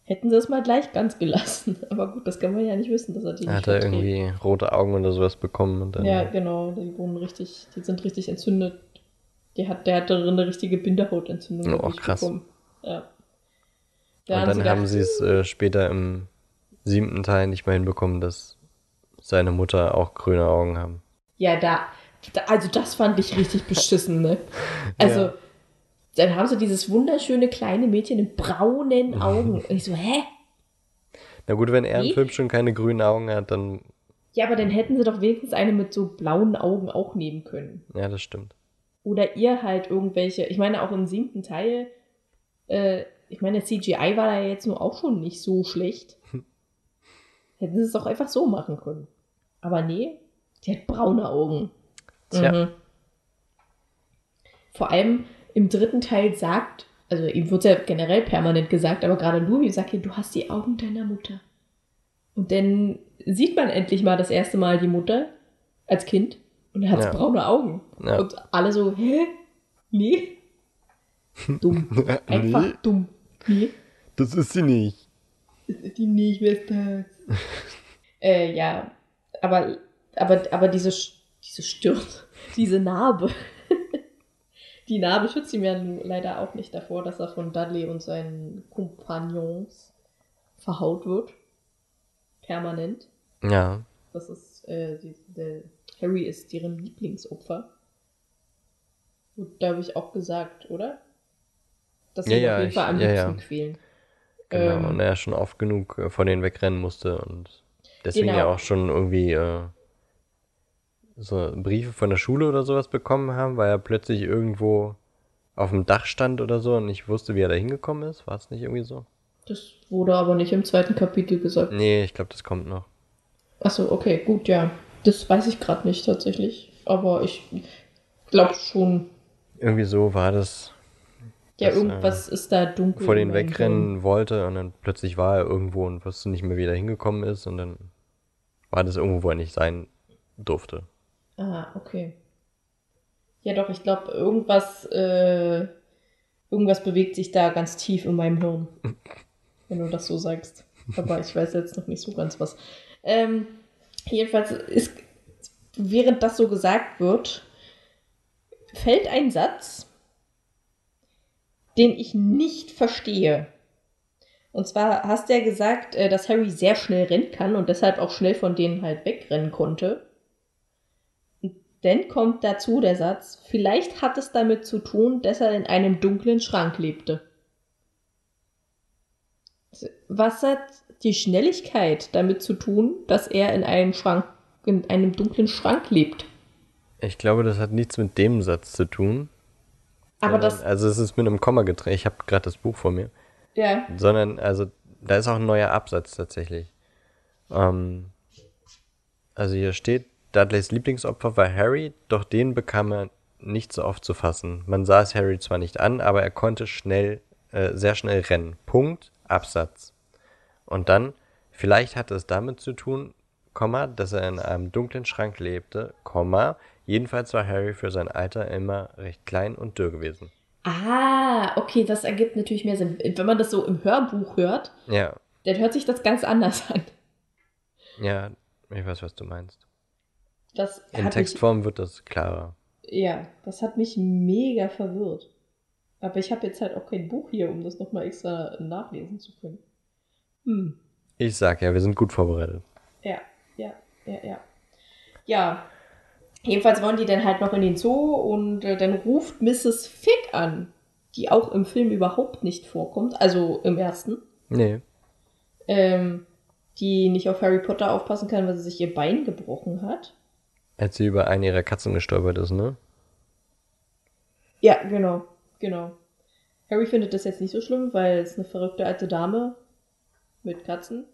Hätten sie es mal gleich ganz gelassen. Aber gut, das kann man ja nicht wissen, dass er die Er nicht hat er verträgt. irgendwie rote Augen oder sowas bekommen und dann. Ja, genau. Die wurden richtig, die sind richtig entzündet. Die hat, der hat darin eine richtige Binderhautentzündung Oh, krass. bekommen. Ja. und dann haben sie es äh, später im siebten Teil nicht mehr hinbekommen, dass seine Mutter auch grüne Augen haben. Ja, da, da, also das fand ich richtig beschissen, ne? Also, Ja. dann haben sie dieses wunderschöne kleine Mädchen mit braunen Augen. Und ich so, hä? Na gut, wenn er im Film schon keine grünen Augen hat, dann. Ja, aber dann hätten sie doch wenigstens eine mit so blauen Augen auch nehmen können. Ja, das stimmt. Oder ihr halt irgendwelche, ich meine auch im siebten Teil, äh, ich meine, CGI war da jetzt nur auch schon nicht so schlecht. Hätten sie es doch einfach so machen können. Aber nee, die hat braune Augen. Tja. Mhm. Vor allem im dritten Teil sagt, also ihm wird ja generell permanent gesagt, aber gerade Louis sagt hier, du hast die Augen deiner Mutter. Und dann sieht man endlich mal das erste Mal die Mutter als Kind und er hat Ja. braune Augen. Ja. Und alle so, hä? Nee? Dumm. Einfach nee, dumm. Nee? das ist sie nicht. Die nicht, wer ist das? äh, ja, aber, aber, aber diese, diese Stirn, diese Narbe, die Narbe schützt ihm ja leider auch nicht davor, dass er von Dudley und seinen Kompagnons verhaut wird. Permanent. Ja. Das ist, äh, die, der, Harry ist deren Lieblingsopfer. Gut, da habe ich auch gesagt, oder? Dass sie Ja, ja, auf jeden ich- Fall am ja, liebsten ja. quälen. Genau, Ähm, und er schon oft genug äh, von denen wegrennen musste und deswegen Genau. ja auch schon irgendwie äh, so Briefe von der Schule oder sowas bekommen haben, weil er plötzlich irgendwo auf dem Dach stand oder so und nicht wusste, wie er da hingekommen ist. War es nicht irgendwie so? Das wurde aber nicht im zweiten Kapitel gesagt. Nee, ich glaube, das kommt noch. Achso, okay, gut, ja. Das weiß ich gerade nicht tatsächlich. Aber ich glaube schon. Irgendwie so war das, Ja, Das, irgendwas ist da dunkel. vor den wegrennen wollte und dann plötzlich war er irgendwo und wusste nicht mehr, wie er da hingekommen ist und dann war das irgendwo, wo er nicht sein durfte. Ah, okay. Ja, doch, ich glaube, irgendwas, äh, irgendwas bewegt sich da ganz tief in meinem Hirn. wenn du das so sagst. Aber ich weiß jetzt noch nicht so ganz was. Ähm, jedenfalls ist, während das so gesagt wird, fällt ein Satz, den ich nicht verstehe. Und zwar hast du ja gesagt, äh, dass Harry sehr schnell rennen kann und deshalb auch schnell von denen halt wegrennen konnte. Und dann kommt dazu der Satz, vielleicht hat es damit zu tun, dass er in einem dunklen Schrank lebte. Was hat die Schnelligkeit damit zu tun, dass er in einem Schrank, in einem dunklen Schrank lebt? Ich glaube, das hat nichts mit dem Satz zu tun. Aber sondern- das, Also es ist mit einem Komma getrennt. Ich habe gerade das Buch vor mir. ja, Sondern, also, da ist auch ein neuer Absatz tatsächlich. Ähm, also hier steht, Dudleys Lieblingsopfer war Harry, doch den bekam er nicht so oft zu fassen. Man sah es Harry zwar nicht an, aber er konnte schnell, äh, sehr schnell rennen. Punkt, Absatz. Und dann, vielleicht hatte es damit zu tun, Komma, dass er in einem dunklen Schrank lebte, Komma, jedenfalls war Harry für sein Alter immer recht klein und dürr gewesen. Ah, okay, das ergibt natürlich mehr Sinn. Wenn man das so im Hörbuch hört, Ja, dann hört sich das ganz anders an. ja, ich weiß, was du meinst. Das In Textform wird das klarer. Mich, ja, das hat mich mega verwirrt. Aber ich habe jetzt halt auch kein Buch hier, um das nochmal extra nachlesen zu können. Hm. Ich sag ja, wir sind gut vorbereitet. Ja, ja, ja, ja. Ja. Jedenfalls wollen die dann halt noch in den Zoo und äh, dann ruft Mrs. Fick an, die auch im Film überhaupt nicht vorkommt, also im ersten, Nee. ähm, die nicht auf Harry Potter aufpassen kann, weil sie sich ihr Bein gebrochen hat. Als sie über eine ihrer Katzen gestolpert ist, ne? Ja, genau, genau. Harry findet das jetzt nicht so schlimm, weil es eine verrückte alte Dame mit Katzen.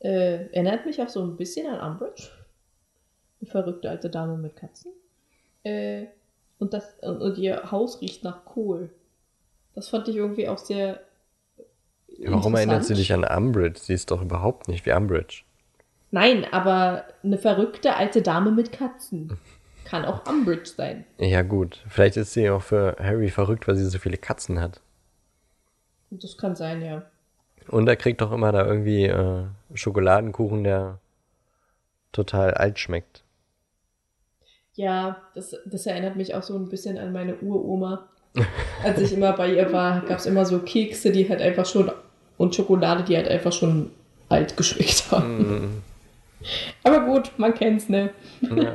Äh, erinnert mich auch so ein bisschen an Umbridge. Eine verrückte alte Dame mit Katzen. Äh, und, das, und, ihr Haus riecht nach Kohl. Das fand ich irgendwie auch sehr. Warum erinnert sie dich an Umbridge? Sie ist doch überhaupt nicht wie Umbridge. Nein, aber eine verrückte alte Dame mit Katzen. Kann auch Umbridge sein. Ja, gut. Vielleicht ist sie auch für Harry verrückt, weil sie so viele Katzen hat. Das kann sein, ja. Und er kriegt doch immer da irgendwie äh, Schokoladenkuchen, der total alt schmeckt. Ja, das, das erinnert mich auch so ein bisschen an meine Uroma. Als ich immer bei ihr war, gab es immer so Kekse, die halt einfach schon und Schokolade, die halt einfach schon alt geschmeckt haben. Mm, Aber gut, man kennt's, ne? ja.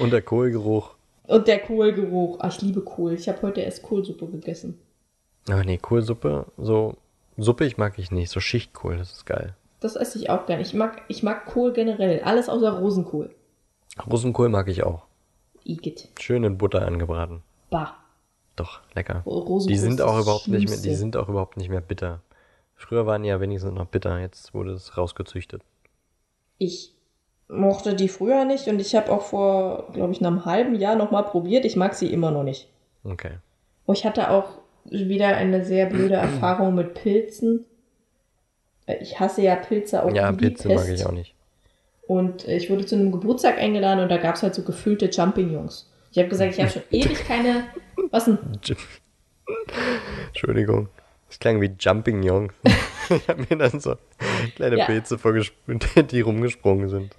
Und der Kohlgeruch. Und der Kohlgeruch. Ah, ich liebe Kohl. Ich habe heute erst Kohlsuppe gegessen. Aber nee, Kohlsuppe, so Suppe ich mag ich nicht, so Schichtkohl, das ist geil. Das esse ich auch gern. Ich mag, ich mag Kohl generell. Alles außer Rosenkohl. Rosenkohl mag ich auch. Igitt. Schön in Butter angebraten. Bah. Doch, lecker. Rosenkohl Die sind ist auch überhaupt nicht mehr, die sind auch überhaupt nicht mehr bitter. Früher waren die ja wenigstens noch bitter, jetzt wurde es rausgezüchtet. Ich mochte die früher nicht und ich habe auch vor, glaube ich, einem halben Jahr nochmal probiert. Ich mag sie immer noch nicht. Okay. Oh, ich hatte auch wieder eine sehr blöde Erfahrung mit Pilzen. Äh, Ich hasse ja Pilze auch Ja, Pilze mag Pest. ich auch nicht. Und äh, ich wurde zu einem Geburtstag eingeladen und da gab es halt so gefüllte Champignons. Ich habe gesagt, ich habe schon ewig keine. Was denn? Entschuldigung. Das klang wie Jumping Young. ich habe mir dann so kleine Ja. Pilze vorgespielt, die rumgesprungen sind.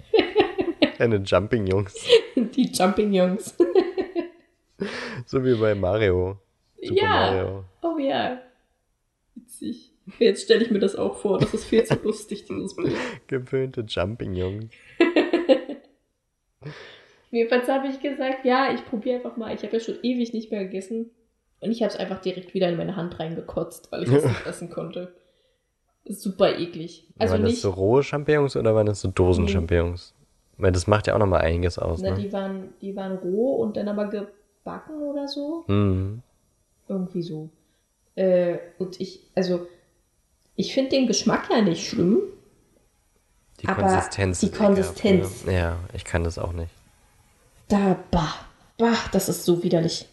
Kleine Jumping Jungs. Die Champignons. So wie bei Mario. Super ja. Mario. Oh ja. Witzig. Jetzt stelle ich mir das auch vor. Das ist viel zu lustig, dieses Bild. Gefüllte Jumping Jungs. Jedenfalls habe ich gesagt, ja, ich probiere einfach mal. Ich habe ja schon ewig nicht mehr gegessen. Und ich habe es einfach direkt wieder in meine Hand reingekotzt, weil ich es nicht essen konnte. Super eklig. Also waren das nicht. so rohe Champignons oder waren das so Dosen-Champignons? Weil das macht ja auch nochmal einiges aus, Na, ne? die waren, die waren roh und dann aber gebacken oder so. Mhm. Irgendwie so. Äh, und ich, also, ich finde den Geschmack ja nicht schlimm. Die Aber Konsistenz. die Konsistenz. Ne? Ja, ich kann das auch nicht. Da, bah, bah, das ist so widerlich.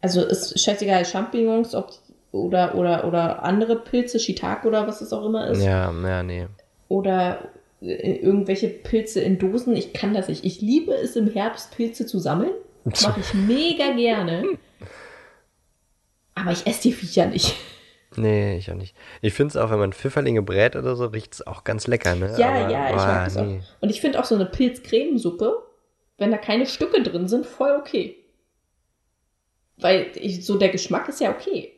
Also ist scheißegal, Champignons ob, oder, oder, oder andere Pilze, Shiitake oder was es auch immer ist. Ja, ja, nee. Oder äh, irgendwelche Pilze in Dosen. Ich kann das nicht. Ich liebe es im Herbst, Pilze zu sammeln. Mache ich mega gerne. Aber ich esse die Viecher nicht. Nee, ich auch nicht. Ich finde es auch, wenn man Pfifferlinge brät oder so, riecht es auch ganz lecker, ne? Ja, Aber, ja, ich boah, mag das nee. auch. Und ich finde auch so eine Pilzcremesuppe, wenn da keine Stücke drin sind, voll okay. Weil ich, so der Geschmack ist ja okay.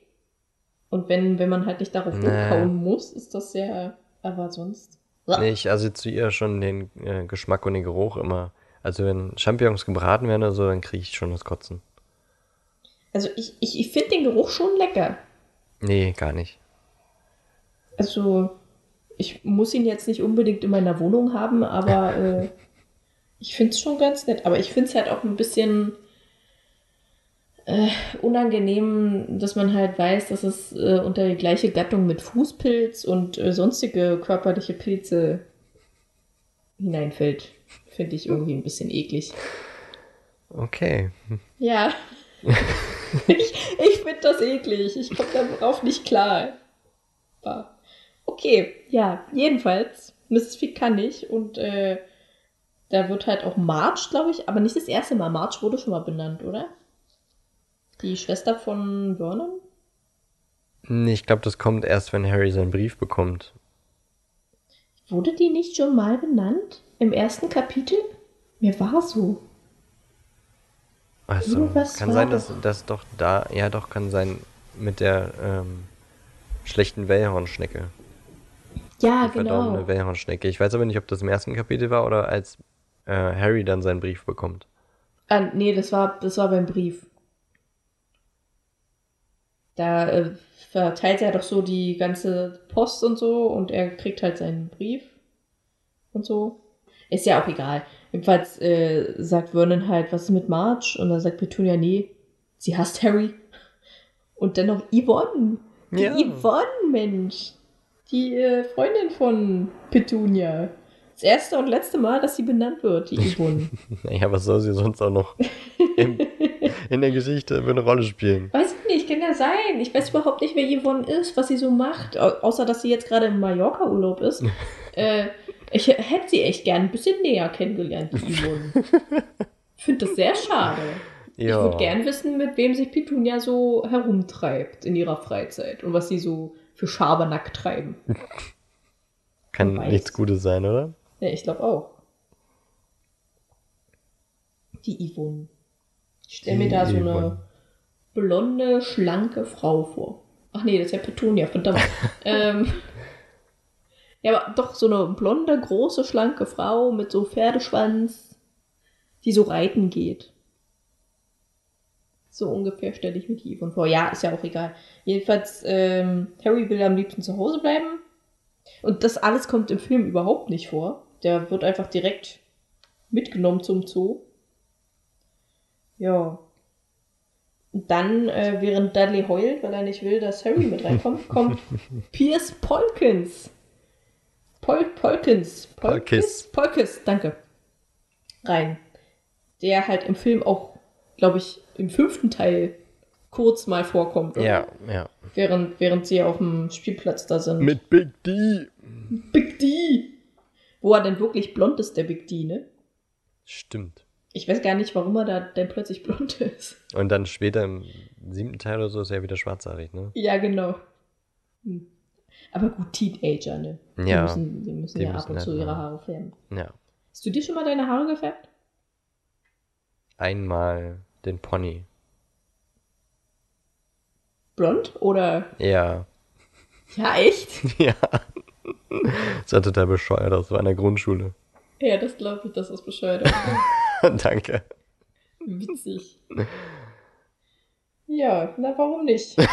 Und wenn, wenn man halt nicht darauf Nee. rumkauen muss, ist das ja, aber sonst. Nee, ich assoziiere schon den äh, Geschmack und den Geruch immer. Also wenn Champignons gebraten werden oder so, dann kriege ich schon das Kotzen. Also ich, ich, ich finde den Geruch schon lecker. Nee, gar nicht. Also ich muss ihn jetzt nicht unbedingt in meiner Wohnung haben, aber äh, ich finde es schon ganz nett. Aber ich finde es halt auch ein bisschen äh, unangenehm, dass man halt weiß, dass es äh, unter die gleiche Gattung mit Fußpilz und äh, sonstige körperliche Pilze hineinfällt. Finde ich irgendwie ein bisschen eklig. Okay. Ja. ich ich finde das eklig. Ich komme darauf nicht klar. Okay, ja, jedenfalls. Mrs. Fick kann ich und äh, da wird halt auch Marge, glaube ich, aber nicht das erste Mal. Marge wurde schon mal benannt, oder? Die Schwester von Vernon? Nee, ich glaube, das kommt erst, wenn Harry seinen Brief bekommt. Wurde die nicht schon mal benannt? Im ersten Kapitel? Mir war so. Also, Irgendwas kann sein, dass das doch da, ja doch, kann sein mit der ähm, schlechten Wellhornschnecke. Ja, Die verdorbene genau. Wellhornschnecke. Ich weiß aber nicht, ob das im ersten Kapitel war oder als äh, Harry dann seinen Brief bekommt. Ah, nee, das war, das war beim Brief. Da äh, verteilt er doch so die ganze Post und so und er kriegt halt seinen Brief und so. Ist ja auch egal. Jedenfalls äh, sagt Vernon halt, was ist mit Marge? Und dann sagt Petunia, nee, sie hasst Harry. Und dann noch Yvonne. Die Ja. Yvonne, Mensch. Die äh, Freundin von Petunia. Das erste und letzte Mal, dass sie benannt wird, die Yvonne. Naja, was soll sie sonst auch noch im, in der Geschichte für eine Rolle spielen? Weiß ich nicht, kann ja sein. Ich weiß überhaupt nicht, wer Yvonne ist, was sie so macht. Au außer, dass sie jetzt gerade im Mallorca-Urlaub ist. äh, ich hätte sie echt gern ein bisschen näher kennengelernt, die Yvonne. Finde das sehr schade. Ich Ja, würde gern wissen, mit wem sich Petunia so herumtreibt in ihrer Freizeit und was sie so für Schabernack treiben. kann nichts Gutes sein, oder? Ja, ich glaube auch. Die Yvonne. Ich stelle mir da so Yvonne. eine blonde, schlanke Frau vor. Ach nee, das ist ja Petunia, verdammt. ähm, ja, aber doch so eine blonde, große, schlanke Frau mit so Pferdeschwanz, die so reiten geht. So ungefähr stelle ich mir die Yvonne vor. Ja, ist ja auch egal. Jedenfalls, ähm, Harry will am liebsten zu Hause bleiben. Und das alles kommt im Film überhaupt nicht vor. Der wird einfach direkt mitgenommen zum Zoo. Ja. Und dann, äh, während Dudley heult, weil er nicht will, dass Harry mit reinkommt, kommt Piers Polkins. Pol Polkins. Polkis. Polkis, danke. Rein. Der halt im Film auch, glaube ich, im fünften Teil kurz mal vorkommt. oder? Ja, ja. Während, während sie auf dem Spielplatz da sind. Mit Big D. Big D. Wo er denn wirklich blond ist, der Big D, ne? Stimmt. Ich weiß gar nicht, warum er da denn plötzlich blond ist. Und dann später im siebten Teil oder so ist er wieder schwarzhaarig, ne? Ja, genau. Hm. Aber gut, Teenager, ne? Die Ja. müssen, die müssen Die ja ab müssen und halt zu ihre Haare färben. Ja. Hast du dir schon mal deine Haare gefärbt? Einmal den Pony. Blond oder? Ja. Ja, echt? ja. Das sah total bescheuert aus, war in der Grundschule. ja, das glaube ich, das ist bescheuert. Danke. Witzig. Ja, na warum nicht?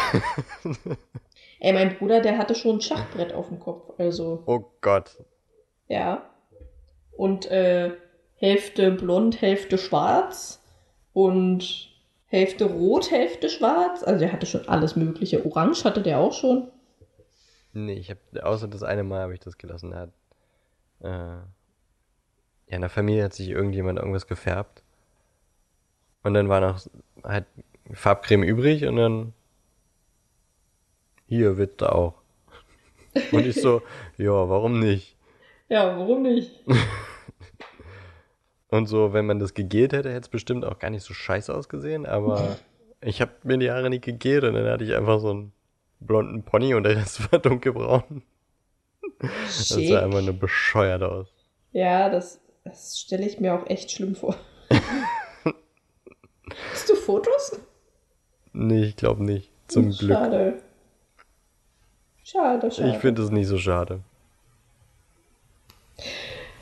Ey, mein Bruder, der hatte schon ein Schachbrett auf dem Kopf, also. Oh Gott. Ja. Und äh, Hälfte blond, Hälfte schwarz. Und Hälfte rot, Hälfte schwarz. Also der hatte schon alles Mögliche. Orange hatte der auch schon. Nee, ich hab, außer das eine Mal habe ich das gelassen. Er hat, äh, ja, in der Familie hat sich irgendjemand irgendwas gefärbt. Und dann war noch halt Farbcreme übrig und dann hier wird da auch. Und ich so, ja, warum nicht? Ja, warum nicht? Und so, wenn man das gegelt hätte, hätte es bestimmt auch gar nicht so scheiße ausgesehen, aber ich habe mir die Haare nicht gegelt und dann hatte ich einfach so einen blonden Pony und der Rest war dunkelbraun. Das sah einfach nur bescheuert aus. Ja, das, das stelle ich mir auch echt schlimm vor. Hast du Fotos? Nee, ich glaube nicht. Zum Glück. Schade. Schade, schade. Ich finde es nicht so schade.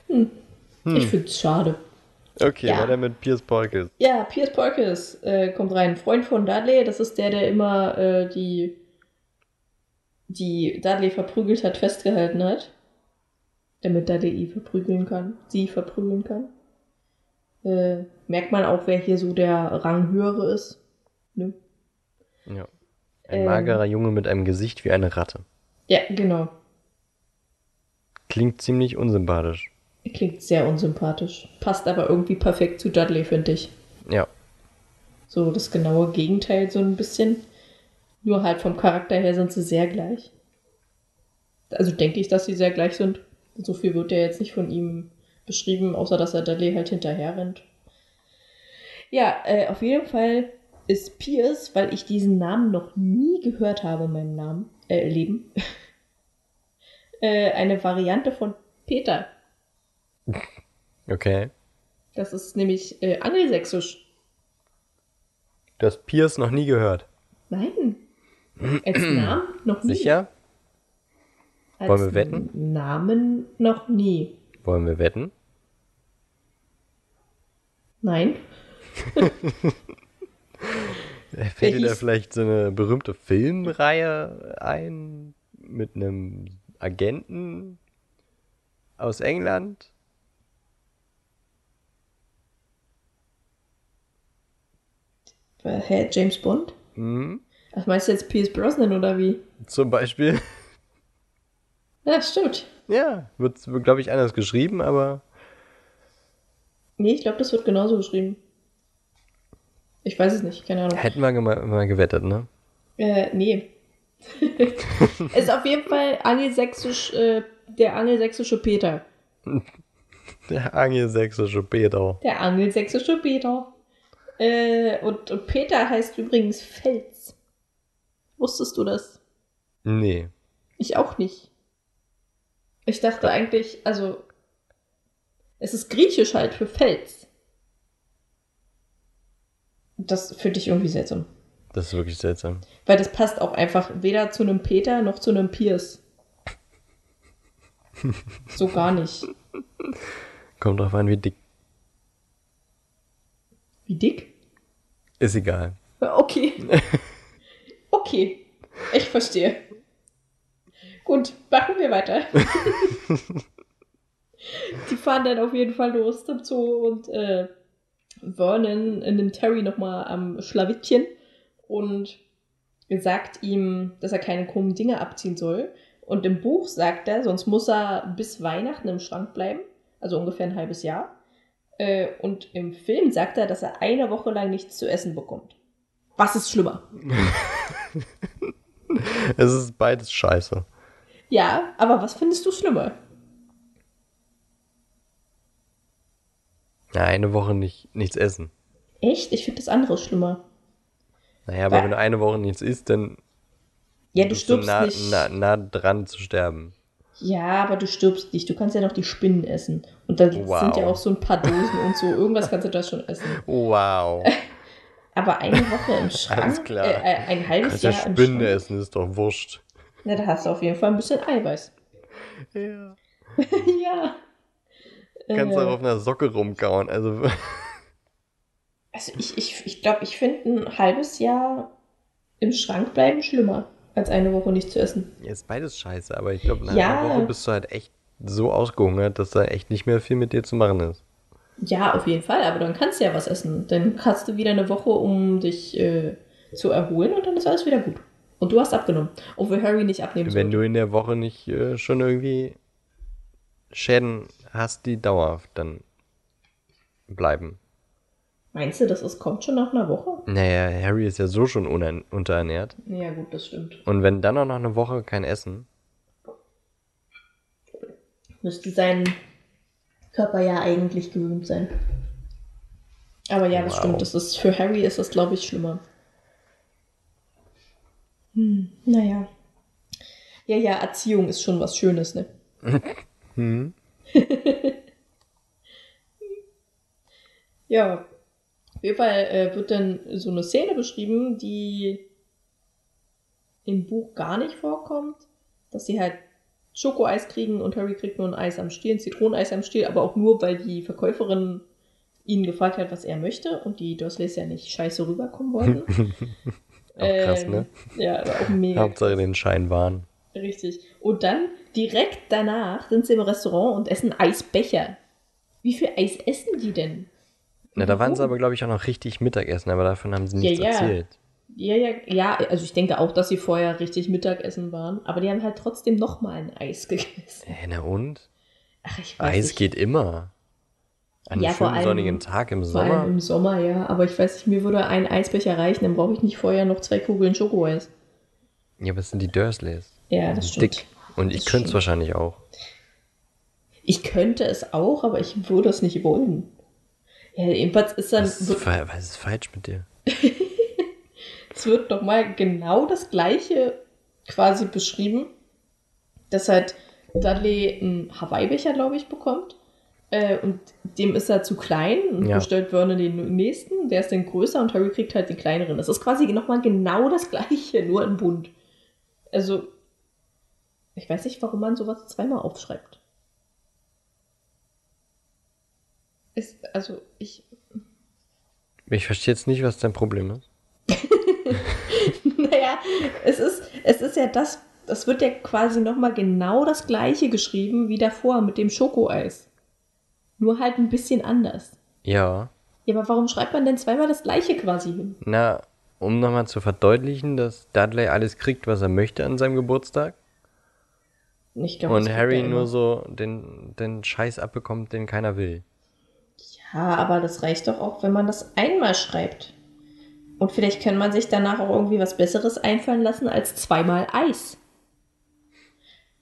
Ich finde es schade. Okay, Ja. weiter mit Piers Polkes. Ja, Piers Polkes äh, kommt rein. Freund von Dudley, das ist der, der immer äh, die, die Dudley verprügelt hat, festgehalten hat. Damit Dudley ihn verprügeln kann. Sie verprügeln kann. Äh, merkt man auch, wer hier so der Ranghöhere ist. Ne? Ja. Ein Ähm. magerer Junge mit einem Gesicht wie eine Ratte. Ja, genau. Klingt ziemlich unsympathisch. Er klingt sehr unsympathisch. Passt aber irgendwie perfekt zu Dudley, finde ich. Ja. So das genaue Gegenteil, so ein bisschen. Nur halt vom Charakter her sind sie sehr gleich. Also denke ich, dass sie sehr gleich sind. So viel wird ja jetzt nicht von ihm beschrieben, außer dass er Dudley halt hinterher rennt. Ja, äh, auf jeden Fall ist Pierce, weil ich diesen Namen noch nie gehört habe in meinem Namen, äh, Leben, äh, eine Variante von Peter. Okay. Das ist nämlich äh, angelsächsisch. Du hast Pierce noch nie gehört. Nein. Als Namen noch nie. Sicher? Als Wollen wir wetten? Namen noch nie. Wollen wir wetten? Nein. Fällt dir da vielleicht so eine berühmte Filmreihe ein mit einem Agenten aus England? Hä, James Bond? Hm? Ach, meinst du jetzt Pierce Brosnan oder wie? Zum Beispiel. Ja, stimmt. Ja, wird, glaube ich, anders geschrieben, aber Nee, ich glaube, das wird genauso geschrieben. Ich weiß es nicht, keine Ahnung. hätten wir mal, mal gewettet, ne? Äh, nee. ist auf jeden Fall angelsächsisch, äh, der angelsächsische Peter. Der angelsächsische Peter. Der angelsächsische Peter. Äh, und, und Peter heißt übrigens Fels. Wusstest du das? Nee. Ich auch nicht. Ich dachte eigentlich, also, es ist griechisch halt für Fels. Das finde ich irgendwie seltsam. Das ist wirklich seltsam. Weil das passt auch einfach weder zu einem Peter noch zu einem Pierce. So gar nicht. Kommt drauf an, wie dick. Wie dick? Ist egal. Okay. Okay. Ich verstehe. Gut, machen wir weiter. Die fahren dann auf jeden Fall los zum Zoo und äh, Vernon nimmt Terry nochmal am Schlawittchen und sagt ihm, dass er keine krummen Dinge abziehen soll. Und im Buch sagt er, sonst muss er bis Weihnachten im Schrank bleiben, also ungefähr ein halbes Jahr. Äh, und im Film sagt er, dass er eine Woche lang nichts zu essen bekommt. Was ist schlimmer? Es ist beides scheiße. Ja, aber was findest du schlimmer? Ja, eine Woche nicht, nichts essen. Echt? Ich finde das andere schlimmer. Naja, aber Äh. wenn du eine Woche nichts isst, dann Ja, du stirbst nah, nicht. nah, nah dran zu sterben. Ja, aber du stirbst nicht. Du kannst ja noch die Spinnen essen. Und da Wow. sind ja auch so ein paar Dosen und so. Irgendwas kannst du da schon essen. Wow. Aber eine Woche im Schrank, Alles klar. Äh, äh, ein halbes Kannst ja Jahr im Spinne Schrank. essen, ist doch wurscht. Na, da hast du auf jeden Fall ein bisschen Eiweiß. Ja. ja. Kannst Äh, auch auf einer Socke rumkauen. Also, Also ich, ich, ich glaube, ich finde ein halbes Jahr im Schrank bleiben schlimmer, als eine Woche nicht zu essen. ist beides scheiße, aber ich glaube, nach Ja. einer Woche bist du halt echt so ausgehungert, dass da echt nicht mehr viel mit dir zu machen ist. Ja, auf jeden Fall, aber dann kannst du ja was essen. Dann hast du wieder eine Woche, um dich äh, zu erholen und dann ist alles wieder gut. Und du hast abgenommen. Obwohl Harry nicht abnehmen Wenn sollte. du in der Woche nicht äh, schon irgendwie Schäden hast, die dauerhaft dann bleiben. Meinst du, das ist, kommt schon nach einer Woche? Naja, Harry ist ja so schon unterernährt. Ja, gut, das stimmt. Und wenn dann auch noch eine Woche kein Essen, Müsste sein Körper ja eigentlich gewöhnt sein. Aber ja, das Wow. stimmt. Das ist, für Harry ist das, glaube ich, schlimmer. Hm, naja. Ja, ja, Erziehung ist schon was Schönes, ne? hm, Ja. Auf jeden Fall äh, wird dann so eine Szene beschrieben, die im Buch gar nicht vorkommt. Dass sie halt Schokoeis kriegen und Harry kriegt nur ein Eis am Stiel, ein Zitroneneis am Stiel, aber auch nur, weil die Verkäuferin ihn gefragt hat, was er möchte und die Dursleys ja nicht scheiße rüberkommen wollten. auch krass, Ähm, ne? Ja, war auch mega Hauptsache den Schein wahren. Richtig. Und dann direkt danach sind sie im Restaurant und essen Eisbecher. Wie viel Eis essen die denn? Na, da waren sie Warum? aber, glaube ich, auch noch richtig Mittagessen, aber davon haben sie Ja, nichts ja. erzählt. Ja, ja, ja, also ich denke auch, dass sie vorher richtig Mittagessen waren, aber die haben halt trotzdem nochmal ein Eis gegessen. Äh, na und? Ach, ich weiß Eis nicht. geht immer. An einem Ja, vor schönen allem- sonnigen Tag im Vor allem Sommer. im Sommer, ja. Aber ich weiß nicht, mir würde ein Eisbecher reichen, dann brauche ich nicht vorher noch zwei Kugeln Schokoeis. Ja, aber es sind die Dursleys. Ja, das stimmt. Dick. Und ich könnte es wahrscheinlich auch. Ich könnte es auch, aber ich würde es nicht wollen. Ja, jedenfalls ist dann, Was ist, was ist falsch mit dir? es wird nochmal genau das gleiche quasi beschrieben, dass halt Dudley einen Hawaii-Becher, glaube ich, bekommt. Äh, und dem ist er zu klein und Ja. bestellt Vernon den nächsten, der ist dann größer und Harry kriegt halt den kleineren. Das ist quasi nochmal genau das gleiche, nur in bunt. Also, ich weiß nicht, warum man sowas zweimal aufschreibt. Ist, also, ich, Ich verstehe jetzt nicht, was dein Problem ist. naja, es ist, es ist ja das, das wird ja quasi nochmal genau das gleiche geschrieben wie davor mit dem Schokoeis. Nur halt ein bisschen anders. Ja. Ja, aber warum schreibt man denn zweimal das gleiche quasi hin? Na, um nochmal zu verdeutlichen, dass Dudley alles kriegt, was er möchte an seinem Geburtstag. Glaub, und Harry nur so den, den Scheiß abbekommt, den keiner will. Ja, aber das reicht doch auch, wenn man das einmal schreibt. Und vielleicht kann man sich danach auch irgendwie was Besseres einfallen lassen als zweimal Eis.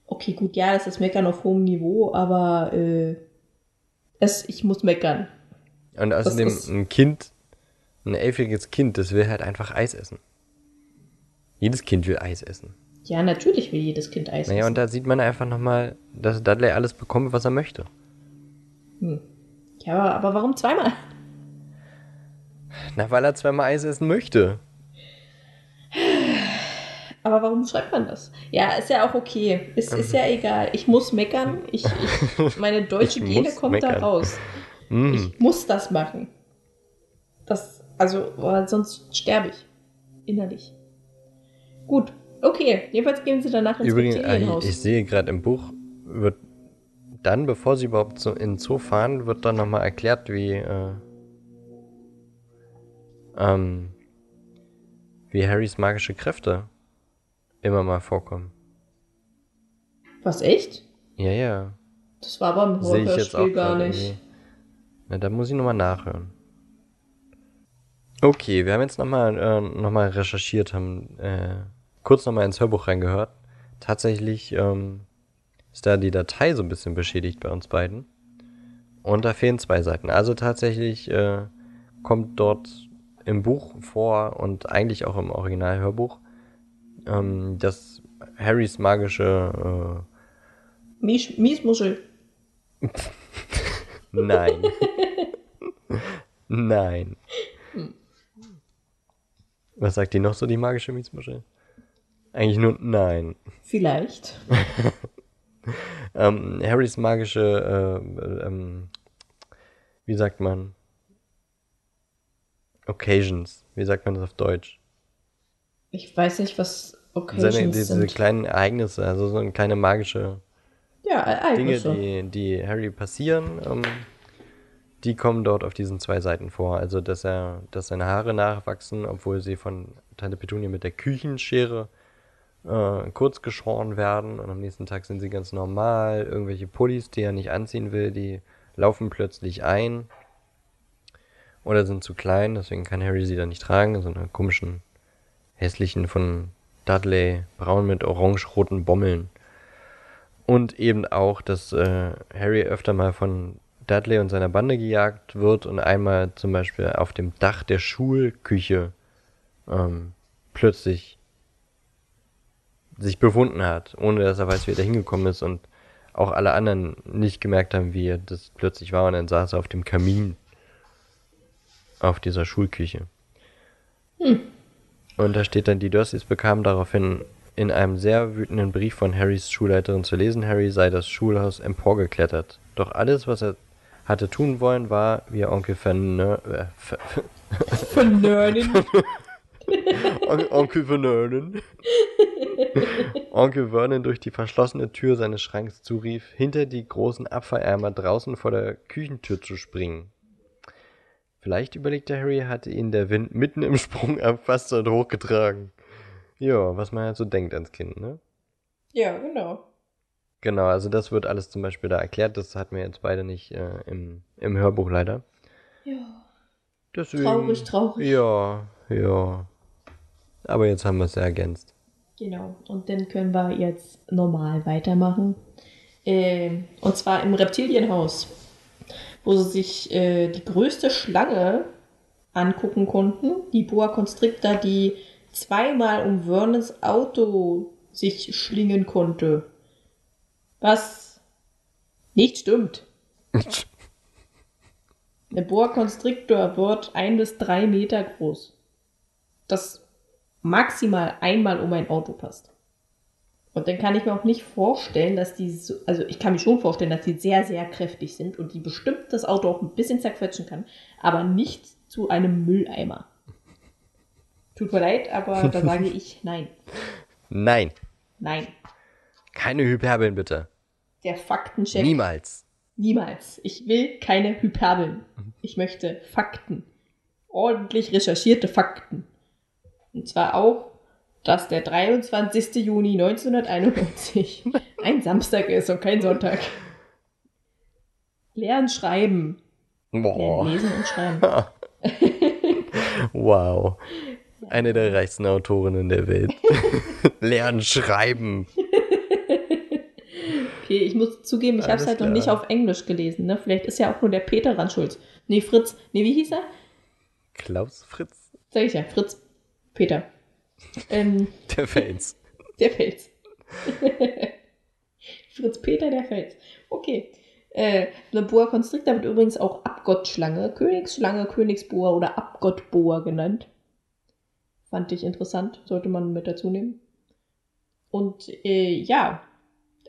Okay, gut, ja, das ist Meckern auf hohem Niveau, aber äh, es, ich muss meckern. Und außerdem ein Kind, ein elfiges Kind, das will halt einfach Eis essen. Jedes Kind will Eis essen. Ja, natürlich will jedes Kind Eis Naja, essen. und da sieht man einfach nochmal, dass Dudley alles bekommt, was er möchte. Ja, aber, warum zweimal? Na, weil er zweimal Eis essen möchte. Aber warum schreibt man das? Ja, ist ja auch okay. Ist, ist ja egal. Ich muss meckern. Ich, ich, meine deutsche Ich Gene kommt da meckern. raus. Mm. Ich muss das machen. Das, also, weil sonst sterbe ich. Innerlich. Gut. Okay. Jedenfalls gehen sie danach ins Übrigens, Reptilienhaus. ich sehe gerade im Buch, wird dann, bevor sie überhaupt so in den Zoo fahren, wird dann nochmal erklärt, wie, äh, ähm, wie Harrys magische Kräfte immer mal vorkommen. Was, echt? Ja, ja. Das war aber im Sehe ich jetzt auch Hörspiel gar nicht. irgendwie. Na, da muss ich nochmal nachhören. Okay, wir haben jetzt nochmal äh, noch mal recherchiert, haben äh, kurz nochmal ins Hörbuch reingehört. Tatsächlich ähm, ist da die Datei so ein bisschen beschädigt bei uns beiden. Und da fehlen zwei Seiten. Also tatsächlich äh, kommt dort im Buch vor und eigentlich auch im Original-Hörbuch, ähm, dass Harrys magische äh, Mies, Miesmuschel. Nein. Nein. Was sagt die noch so, die magische Mietsmuschel? Eigentlich nur nein. Vielleicht. Ähm, Harrys magische, äh, ähm, wie sagt man? Occasions. Wie sagt man das auf Deutsch? Ich weiß nicht, was Occasions Seine, diese sind. kleinen Ereignisse, also so eine kleine magische ja, Dinge, die, die Harry passieren, ähm, die kommen dort auf diesen zwei Seiten vor. Also, dass er, dass seine Haare nachwachsen, obwohl sie von Tante Petunia mit der Küchenschere äh, kurz geschoren werden und am nächsten Tag sind sie ganz normal. Irgendwelche Pullis, die er nicht anziehen will, die laufen plötzlich ein oder sind zu klein, deswegen kann Harry sie dann nicht tragen. So eine komischen, hässlichen von Dudley, braun mit orange-roten Bommeln. Und eben auch, dass äh, Harry öfter mal von Dudley und seiner Bande gejagt wird und einmal zum Beispiel auf dem Dach der Schulküche ähm, plötzlich sich befunden hat, ohne dass er weiß, wie er da hingekommen ist und auch alle anderen nicht gemerkt haben, wie er das plötzlich war und dann saß er auf dem Kamin auf dieser Schulküche. Und da steht dann, die Dursleys bekamen daraufhin in einem sehr wütenden Brief von Harrys Schulleiterin zu lesen, Harry sei das Schulhaus emporgeklettert. Doch alles, was er hatte tun wollen, war, wie er Onkel Vernö äh, Ver Vernörden. On Onkel Vernon Onkel Vernon durch die verschlossene Tür seines Schranks zurief, hinter die großen Abfalleimer draußen vor der Küchentür zu springen. Vielleicht überlegte Harry, hatte ihn der Wind mitten im Sprung erfasst und hochgetragen. Ja, was man halt so denkt als Kind, ne? ja, genau. Genau, also das wird alles zum Beispiel da erklärt. Das hatten wir jetzt beide nicht äh, im, im Hörbuch leider. Ja. Deswegen, Traurig, traurig. Ja, ja. Aber jetzt haben wir es ja ergänzt. Genau. Und dann können wir jetzt normal weitermachen. Ähm, und zwar im Reptilienhaus, wo sie sich äh, die größte Schlange angucken konnten. Die Boa Constrictor, die zweimal um Vernons Auto sich schlingen konnte. Was nicht stimmt. Der Boa Constrictor wird ein bis drei Meter groß. Das maximal einmal um ein Auto passt. Und dann kann ich mir auch nicht vorstellen, dass die so, also ich kann mir schon vorstellen, dass die sehr, sehr kräftig sind und die bestimmt das Auto auch ein bisschen zerquetschen kann, aber nicht zu einem Mülleimer. Tut mir leid, aber da sage ich nein. Nein, Nein. keine Hyperbeln bitte. Der Faktencheck. Niemals. Niemals. Ich will keine Hyperbeln. Ich möchte Fakten. Ordentlich recherchierte Fakten. Und zwar auch, dass der 23. Juni 1991 ein Samstag ist und kein Sonntag. Lernen, schreiben. Lernen, Boah. lesen und schreiben. Wow. Eine der reichsten Autorinnen der Welt. Lernen, schreiben. Okay, ich muss zugeben, ich habe es halt noch klar. nicht auf Englisch gelesen. Ne? Vielleicht ist ja auch nur der Peter dran schuld. Nee, Fritz. Nee, wie hieß er? Klaus Fritz, Sag ich ja, Fritz. Peter. Ähm, der Fels. Der Fels. Fritz Peter, der Fels. Okay. Äh, eine Boa Constrictor wird übrigens auch Abgottschlange, Königsschlange, Königsboa oder Abgottboa genannt. Fand ich interessant, sollte man mit dazu nehmen. Und äh, ja,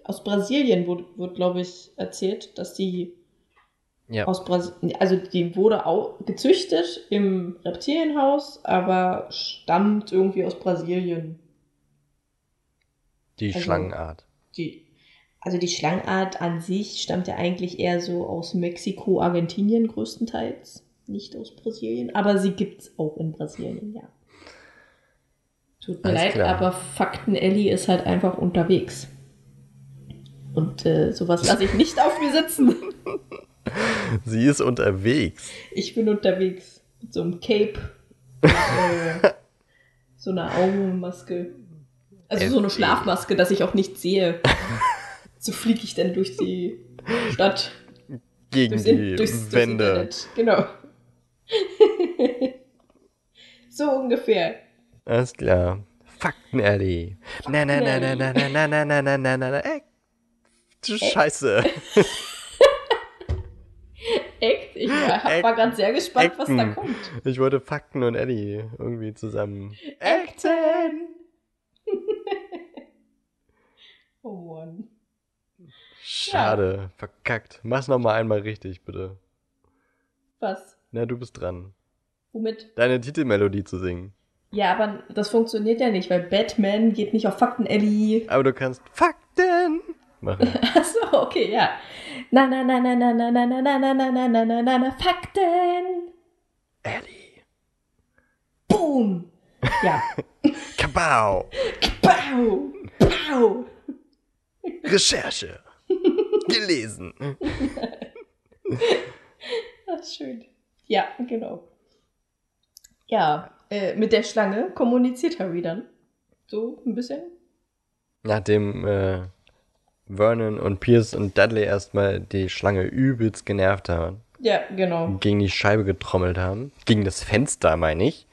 aus Brasilien wurde, wird, glaube ich, erzählt, dass die Ja. aus Brasilien, also die wurde auch gezüchtet im Reptilienhaus, aber stammt irgendwie aus Brasilien. Die Also- Schlangenart. die, also die Schlangenart an sich stammt ja eigentlich eher so aus Mexiko, Argentinien größtenteils, nicht aus Brasilien, aber sie gibt's auch in Brasilien, ja. Tut mir Alles leid, klar. aber Fakten Ellie ist halt einfach unterwegs. Und äh, sowas lasse ich nicht auf mir sitzen. Sie ist unterwegs. Ich bin unterwegs mit so einem Cape, und, äh, so einer Augenmaske. Also so eine F- Schlafmaske, dass ich auch nichts sehe. So fliege ich dann durch die Stadt. Gegen Durchs, die durchs, durchs Wände. Internet. Genau. so ungefähr. Alles klar. Fakten, Ellie. Na, na, na, na, na, na, na, na, na, na, na, na, na, ey. Du Scheiße. Echt? Ich war, war gerade sehr gespannt, was da Acten. kommt. Ich wollte Fakten und Ellie irgendwie zusammen. Acten! oh Mann. Schade. Verkackt. Mach's nochmal einmal richtig, bitte. Was? Na, du bist dran. Womit? Deine Titelmelodie zu singen. Ja, aber das funktioniert ja nicht, weil Batman geht nicht auf Fakten, Ellie. Aber du kannst Fakten machen. Achso, okay, ja. Na, na, na, na, na, na, na, na, na, na, na, na, na, na, na, na, Fakten! Ellie. Boom! Ja. Kabau. Pow! Pow! Recherche. Gelesen. Das ist schön. Ja, genau. Ja, äh, mit der Schlange kommuniziert Harry dann. So ein bisschen. Nachdem äh, Vernon und Pierce und Dudley erstmal die Schlange übelst genervt haben, Ja, genau. gegen die Scheibe getrommelt haben, gegen das Fenster, meine ich.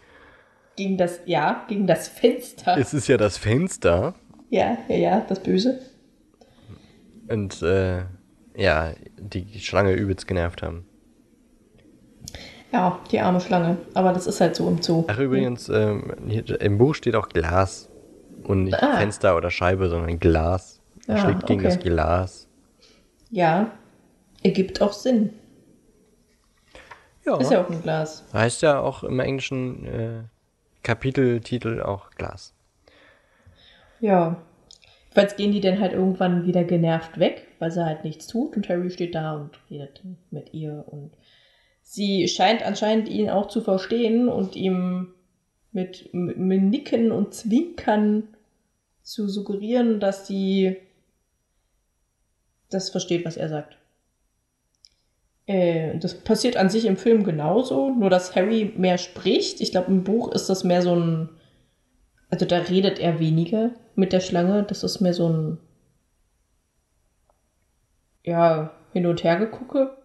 Gegen das, ja, gegen das Fenster. Es ist ja das Fenster. Ja, ja, ja, das Böse. Und äh, ja, die Schlange übelst genervt haben. Ja, die arme Schlange. Aber das ist halt so im Zoo. Ach übrigens, ähm, hier, im Buch steht auch Glas. Und nicht Ah. Fenster oder Scheibe, sondern Glas. Er Ah, schlägt gegen okay. das Glas. Ja, ergibt auch Sinn. Ja. Ist ja auch ein Glas. Heißt ja auch im englischen äh, Kapiteltitel auch Glas. Ja. Jedenfalls gehen die dann halt irgendwann wieder genervt weg, weil sie halt nichts tut und Harry steht da und redet mit ihr und sie scheint anscheinend ihn auch zu verstehen und ihm mit, mit, mit Nicken und Zwinkern zu suggerieren, dass sie das versteht, was er sagt. Äh, das passiert an sich im Film genauso, nur dass Harry mehr spricht. Ich glaube, im Buch ist das mehr so ein. Also da redet er weniger mit der Schlange. Das ist mehr so ein. Ja, hin und her gegucke.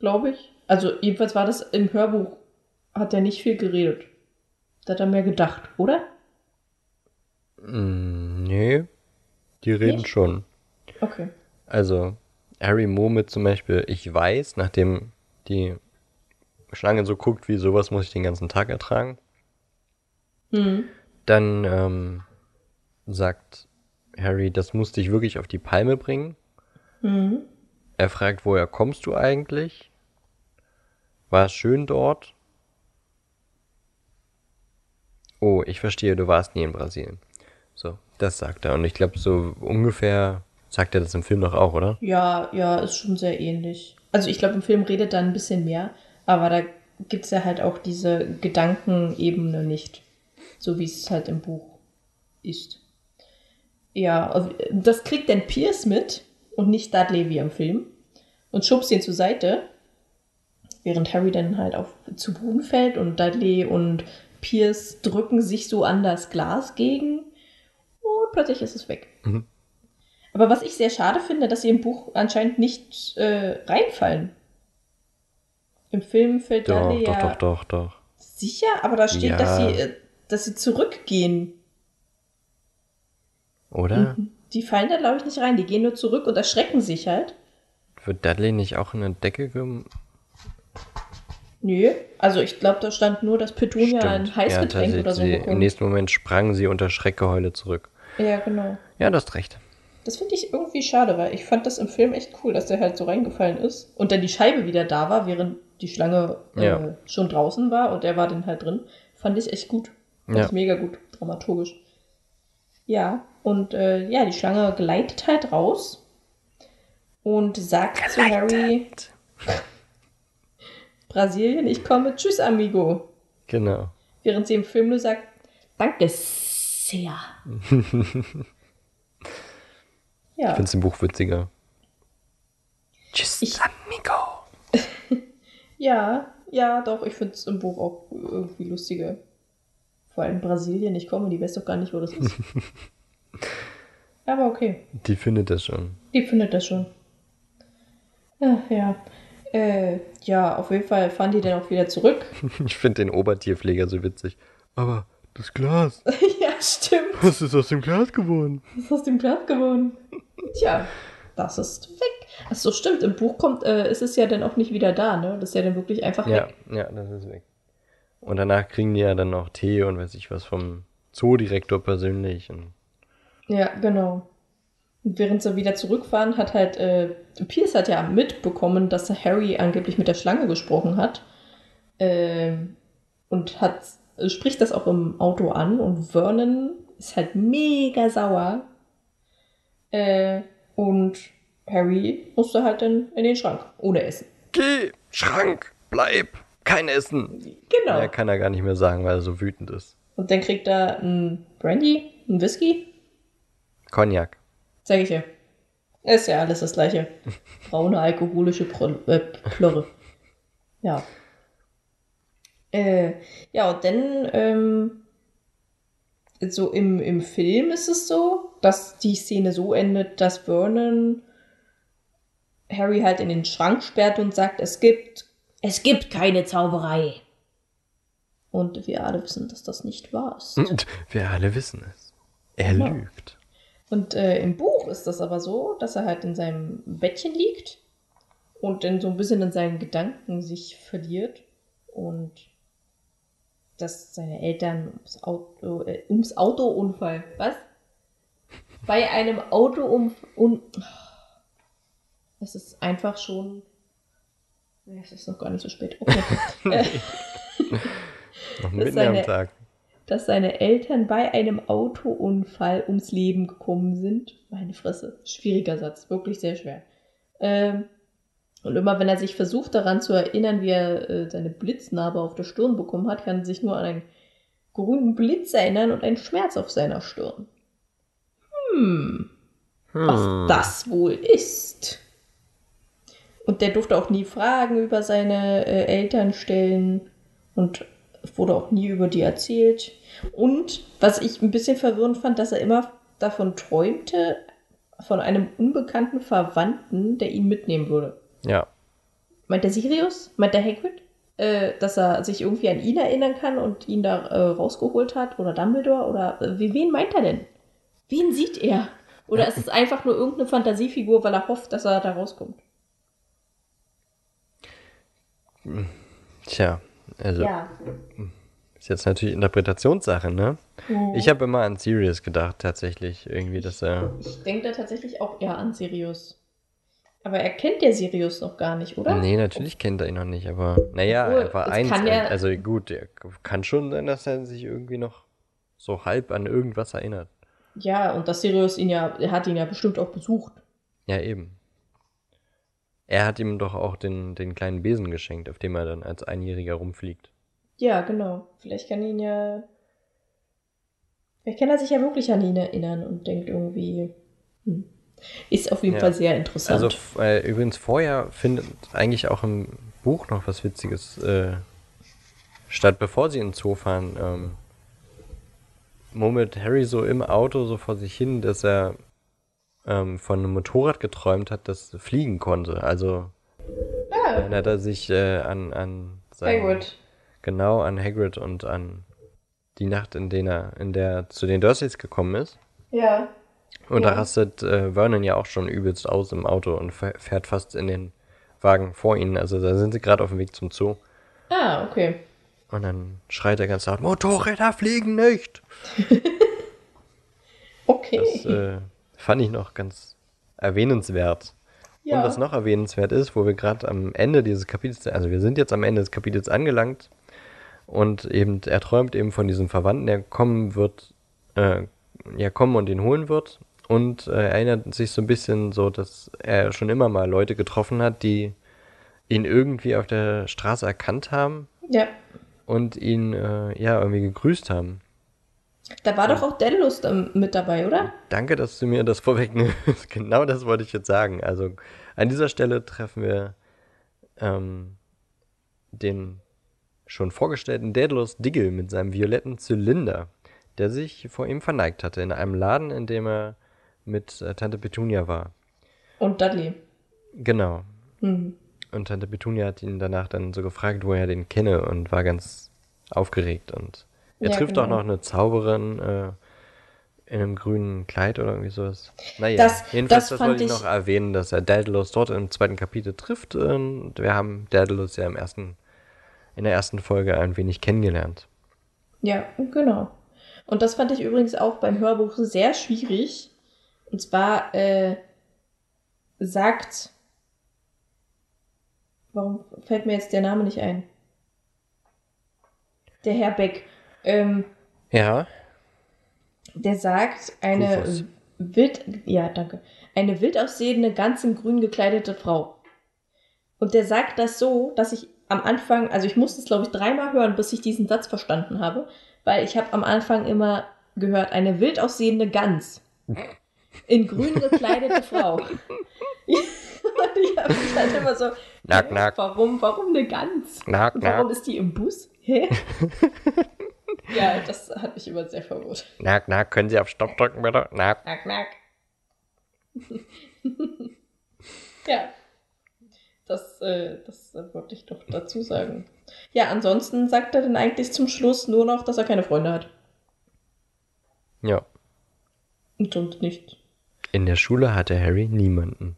Glaube ich. Also, jedenfalls war das im Hörbuch, hat er nicht viel geredet. Da hat er mehr gedacht, oder? Mm, nee. Die reden Nicht? schon. Okay. Also, Harry murmelt zum Beispiel, ich weiß, nachdem die Schlange so guckt, wie sowas muss ich den ganzen Tag ertragen. Mhm. Dann ähm, sagt Harry, das muss dich wirklich auf die Palme bringen. Mhm. Er fragt, woher kommst du eigentlich? War es schön dort? Oh, ich verstehe, du warst nie in Brasilien. So, das sagt er. Und ich glaube, so ungefähr sagt er das im Film doch auch, oder? Ja, ja, ist schon sehr ähnlich. Also ich glaube, im Film redet er ein bisschen mehr, aber da gibt es ja halt auch diese Gedankenebene nicht. So wie es halt im Buch ist. Ja, also das kriegt dann Pierce mit und nicht Dudley wie im Film und schubst ihn zur Seite, während Harry dann halt auf zu Boden fällt und Dudley und Pierce drücken sich so an das Glas gegen und plötzlich ist es weg. Mhm. Aber was ich sehr schade finde, dass sie im Buch anscheinend nicht äh, reinfallen. Im Film fällt Doch, Dudley doch, ja doch, doch, doch. sicher, aber da steht, Ja. dass sie, äh, dass sie zurückgehen. Oder? Die fallen da, glaube ich, nicht rein. Die gehen nur zurück und erschrecken sich halt. Wird Dudley nicht auch in eine Decke gem... Nö. Also ich glaube, da stand nur, dass Petunia ein Ja, Heißgetränk tatsächlich, oder so sie, Im nächsten Moment sprangen sie unter Schreckgeheule zurück. Ja, genau. Ja, du hast recht. Das finde ich irgendwie schade, weil ich fand das im Film echt cool, dass der halt so reingefallen ist und dann die Scheibe wieder da war, während die Schlange äh, Ja. schon draußen war und er war dann halt drin. Fand ich echt gut. Fand Ja. ich mega gut, dramaturgisch. Ja, und äh, ja, die Schlange gleitet halt raus und sagt zu Harry, Brasilien, ich komme, tschüss, amigo. Genau. Während sie im Film nur sagt, danke sehr. Ich ja. finde es im Buch witziger. Tschüss, Ich- amigo. Ja, ja, doch, ich finde es im Buch auch irgendwie lustiger. Vor allem Brasilien, ich komme, die weiß doch gar nicht, wo das ist. Aber okay, Die findet das schon. die findet das schon. Ach, ja. Äh, ja, auf jeden Fall fahren die dann auch wieder zurück. Ich finde den Obertierpfleger so witzig. Aber das Glas, ja, stimmt. was ist aus dem Glas geworden? Das ist aus dem Glas geworden. Tja, das ist weg. Ach so, stimmt. Im Buch kommt, äh, ist es ja dann auch nicht wieder da, ne? Das ist ja dann wirklich einfach Ja, weg. ja, das ist weg. Und danach kriegen die ja dann noch Tee und weiß ich was vom Zoodirektor persönlich. Ja, genau. Und während sie wieder zurückfahren, hat halt, äh, Pierce hat ja mitbekommen, dass Harry angeblich mit der Schlange gesprochen hat. Ähm, und hat, äh, spricht das auch im Auto an und Vernon ist halt mega sauer. Äh, und Harry musste halt dann in den Schrank, ohne Essen. Geh, Schrank, bleib, kein Essen. Genau. Mehr kann er gar nicht mehr sagen, weil er so wütend ist. Und dann kriegt er ein Brandy, ein Whisky, Cognac. sag ich ja. Ist ja alles das gleiche. Braune alkoholische Pro äh, Plörre. Ja. Äh, ja, und dann, ähm, so im, im Film ist es so, dass die Szene so endet, dass Vernon Harry halt in den Schrank sperrt und sagt, es gibt, es gibt keine Zauberei. Und wir alle wissen, dass das nicht wahr ist. Und wir alle wissen es. Er Genau. lügt. Und äh, im Buch ist das aber so, dass er halt in seinem Bettchen liegt und dann so ein bisschen in seinen Gedanken sich verliert und dass seine Eltern ums Auto, äh, ums Autounfall, was? Bei einem Autounfall, un es ist einfach schon, es ist noch gar nicht so spät, okay. äh, Noch mitten ist eine- am Tag. dass seine Eltern bei einem Autounfall ums Leben gekommen sind. Meine Fresse. Schwieriger Satz. Wirklich sehr schwer. Ähm, und immer wenn er sich versucht daran zu erinnern, wie er äh, seine Blitznarbe auf der Stirn bekommen hat, kann er sich nur an einen grünen Blitz erinnern und einen Schmerz auf seiner Stirn. Hm. was Hm. das wohl ist. Und der durfte auch nie Fragen über seine äh, Eltern stellen und wurde auch nie über die erzählt. Und was ich ein bisschen verwirrend fand, dass er immer davon träumte, von einem unbekannten Verwandten, der ihn mitnehmen würde. Ja. Meint der Sirius? Meint der Hagrid? Äh, dass er sich irgendwie an ihn erinnern kann und ihn da äh, rausgeholt hat? Oder Dumbledore? Oder äh, wen meint er denn? Wen sieht er? Oder ist es einfach nur irgendeine Fantasiefigur, weil er hofft, dass er da rauskommt? Tja, also Ja. ist jetzt natürlich Interpretationssache, ne? Ich habe immer an Sirius gedacht, tatsächlich. Irgendwie, dass er. Ich denke da tatsächlich auch eher an Sirius. Aber er kennt ja Sirius noch gar nicht, oder? Nee, natürlich kennt er ihn noch nicht, aber naja, Obwohl, er war eins. ja- also gut, er kann schon sein, dass er sich irgendwie noch so halb an irgendwas erinnert. Ja, und dass Sirius ihn ja, er hat ihn ja bestimmt auch besucht. Ja, eben. Er hat ihm doch auch den, den kleinen Besen geschenkt, auf dem er dann als Einjähriger rumfliegt. Ja, genau. Vielleicht kann ihn ja. Vielleicht kann er sich ja wirklich an ihn erinnern und denkt irgendwie. Hm. Ist auf jeden Ja. Fall sehr interessant. Also äh, übrigens vorher findet eigentlich auch im Buch noch was Witziges äh, statt, bevor sie in den Zoo fahren. Ähm, murmelt Harry so im Auto so vor sich hin, dass er ähm, von einem Motorrad geträumt hat, das fliegen konnte. Also ah, hat er sich äh, an, an sein- Hagrid. Genau, an Hagrid und an die Nacht, in, den er, in der er zu den Dursleys gekommen ist. Ja. Und da Ja. rastet äh, Vernon ja auch schon übelst aus im Auto und fäh- fährt fast in den Wagen vor ihnen. Also da sind sie gerade auf dem Weg zum Zoo. Ah, okay. Und dann schreit er ganz laut, Motorräder fliegen nicht! Okay. Das äh, fand ich noch ganz erwähnenswert. ja. Und was noch erwähnenswert ist, wo wir gerade am Ende dieses Kapitels, also wir sind jetzt am Ende des Kapitels angelangt und eben, er träumt eben von diesem Verwandten, der kommen wird, äh, ja, kommen und ihn holen wird und äh, erinnert sich so ein bisschen so, dass er schon immer mal Leute getroffen hat, die ihn irgendwie auf der Straße erkannt haben ja. und ihn, äh, ja, irgendwie gegrüßt haben. Da war doch auch Daedalus ähm, mit dabei, oder? Danke, dass du mir das vorwegnimmst. genau das wollte ich jetzt sagen. Also an dieser Stelle treffen wir ähm, den schon vorgestellten Daedalus Diggle mit seinem violetten Zylinder, der sich vor ihm verneigt hatte in einem Laden, in dem er mit äh, Tante Petunia war. Und Dudley. Genau. Hm. Und Tante Petunia hat ihn danach dann so gefragt, wo er den kenne und war ganz aufgeregt. Und er Ja, trifft genau. auch noch eine Zauberin äh, in einem grünen Kleid oder irgendwie sowas. Naja, Das- jedenfalls, das das, wollte ich ich- noch erwähnen, dass er Daedalus dort im zweiten Kapitel trifft. Und wir haben Daedalus ja im ersten, in der ersten Folge ein wenig kennengelernt. Ja, genau. Und das fand ich übrigens auch beim Hörbuch sehr schwierig. Und zwar äh, sagt. Warum fällt mir jetzt der Name nicht ein? Der Herr Beck. Ähm, Ja, der sagt, eine Rufus. wild, ja, danke, eine wild aussehende, ganz in grün gekleidete Frau. Und der sagt das so, dass ich am Anfang, also ich musste es glaube ich dreimal hören, bis ich diesen Satz verstanden habe, weil ich habe am Anfang immer gehört, eine wild aussehende Gans. In grün gekleidete Frau. Und ich habe halt immer so, Nack, nack. warum, warum eine Gans? Knack, Und warum knack, ist die im Bus? Hä? ja, das hat mich immer sehr verwirrt. knack, knack. Können Sie auf Stopp drücken, bitte? Knack. Knack, knack. ja. Das, äh, das wollte ich doch dazu sagen. Ja, ansonsten sagt er dann eigentlich zum Schluss nur noch, dass er keine Freunde hat. Ja. Und sonst nicht. In der Schule hatte Harry niemanden.